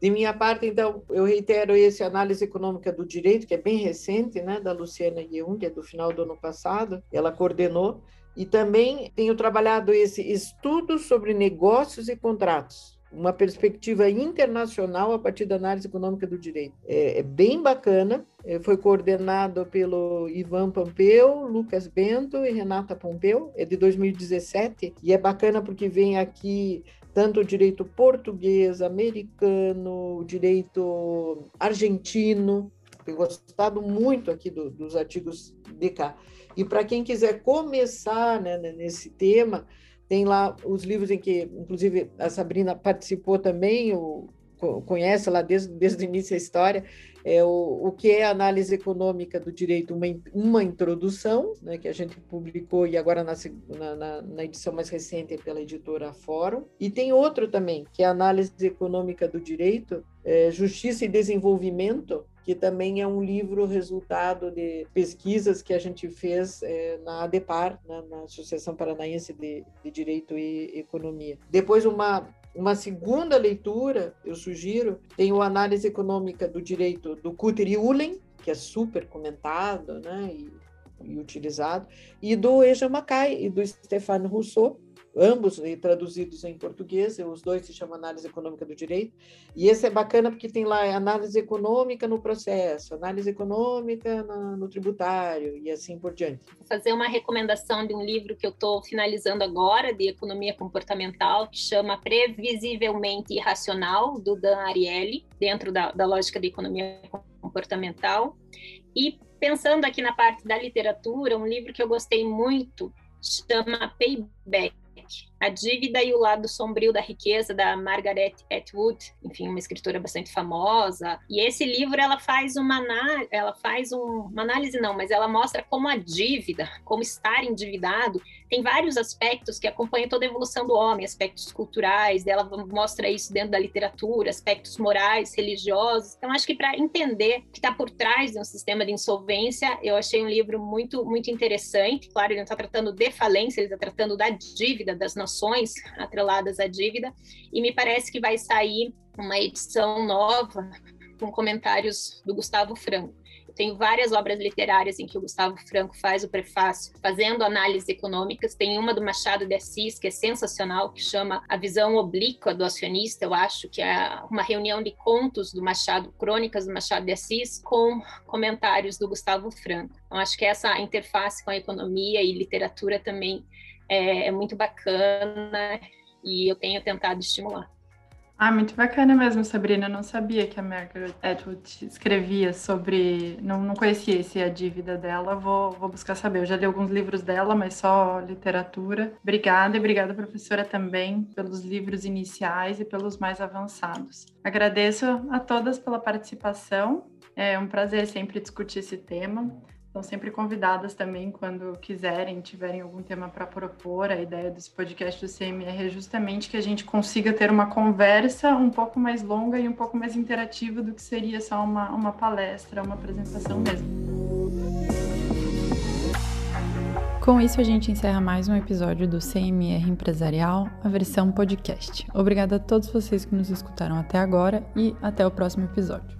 de minha parte, então, eu reitero esse análise econômica do direito, que é bem recente, né, da Luciana Jung, é do final do ano passado, ela coordenou, e também tenho trabalhado esse estudo sobre negócios e contratos, uma perspectiva internacional a partir da análise econômica do direito. É, é bem bacana, é, foi coordenado pelo Ivan Pompeu, Lucas Bento e Renata Pompeu, é de 2017, e é bacana porque vem aqui tanto o direito português, americano, o direito argentino. Tenho gostado muito aqui do, dos artigos de cá. E para quem quiser começar né, nesse tema, tem lá os livros em que, inclusive, a Sabrina participou também, o, conhece lá desde, desde o início a história, é o, o que é análise econômica do direito, uma, uma introdução, né, que a gente publicou e agora na, na, na, edição mais recente pela editora Fórum, e tem outro também, que é análise econômica do direito, é, justiça e desenvolvimento, que também é um livro resultado de pesquisas que a gente fez é, na ADEPAR, né, na Associação Paranaense de, de Direito e Economia. Depois, uma Uma segunda leitura, eu sugiro, tem o Análise Econômica do Direito do Cutter e Ulen, que é super comentado né, e, e utilizado, e do Eja Macai e do Stefano Rousseau, ambos traduzidos em português, os dois se chamam Análise Econômica do Direito, e esse é bacana porque tem lá análise econômica no processo, análise econômica no, tributário e assim por diante. Vou fazer uma recomendação de um livro que eu estou finalizando agora, de economia comportamental, que chama Previsivelmente Irracional, do Dan Ariely, dentro da, da lógica de economia comportamental. E pensando aqui na parte da literatura, um livro que eu gostei muito chama Payback a Dívida e o Lado Sombrio da Riqueza, da Margaret Atwood, enfim, uma escritora bastante famosa. E esse livro, ela faz uma, ela faz um, uma análise, não, mas ela mostra como a dívida, como estar endividado, tem vários aspectos que acompanham toda a evolução do homem, aspectos culturais, ela mostra isso dentro da literatura, aspectos morais, religiosos. Então, acho que para entender o que está por trás de um sistema de insolvência, eu achei um livro muito, muito interessante. Claro, ele não está tratando de falência, ele está tratando da dívida das nações atreladas à dívida, e me parece que vai sair uma edição nova com comentários do Gustavo Franco. Tenho várias obras literárias em que o Gustavo Franco faz o prefácio, fazendo análises econômicas. Tem uma do Machado de Assis, que é sensacional, que chama A Visão Oblíqua do Acionista, eu acho, que é uma reunião de contos do Machado, crônicas do Machado de Assis, com comentários do Gustavo Franco. Então, acho que essa interface com a economia e literatura também é, é muito bacana e eu tenho tentado estimular. Ah, muito bacana mesmo, Sabrina. Eu não sabia que a Margaret Atwood escrevia sobre. Não, não conhecia esse a dívida dela. Vou, vou buscar saber. Eu já li alguns livros dela, mas só literatura. Obrigada e obrigada, professora, também pelos livros iniciais e pelos mais avançados. Agradeço a todas pela participação. É um prazer sempre discutir esse tema. Estão sempre convidadas também quando quiserem, tiverem algum tema para propor. A ideia desse podcast do CMR é justamente que a gente consiga ter uma conversa um pouco mais longa e um pouco mais interativa do que seria só uma, uma palestra, uma apresentação mesmo. Com isso, a gente encerra mais um episódio do CMR Empresarial, a versão podcast. Obrigada a todos vocês que nos escutaram até agora e até o próximo episódio.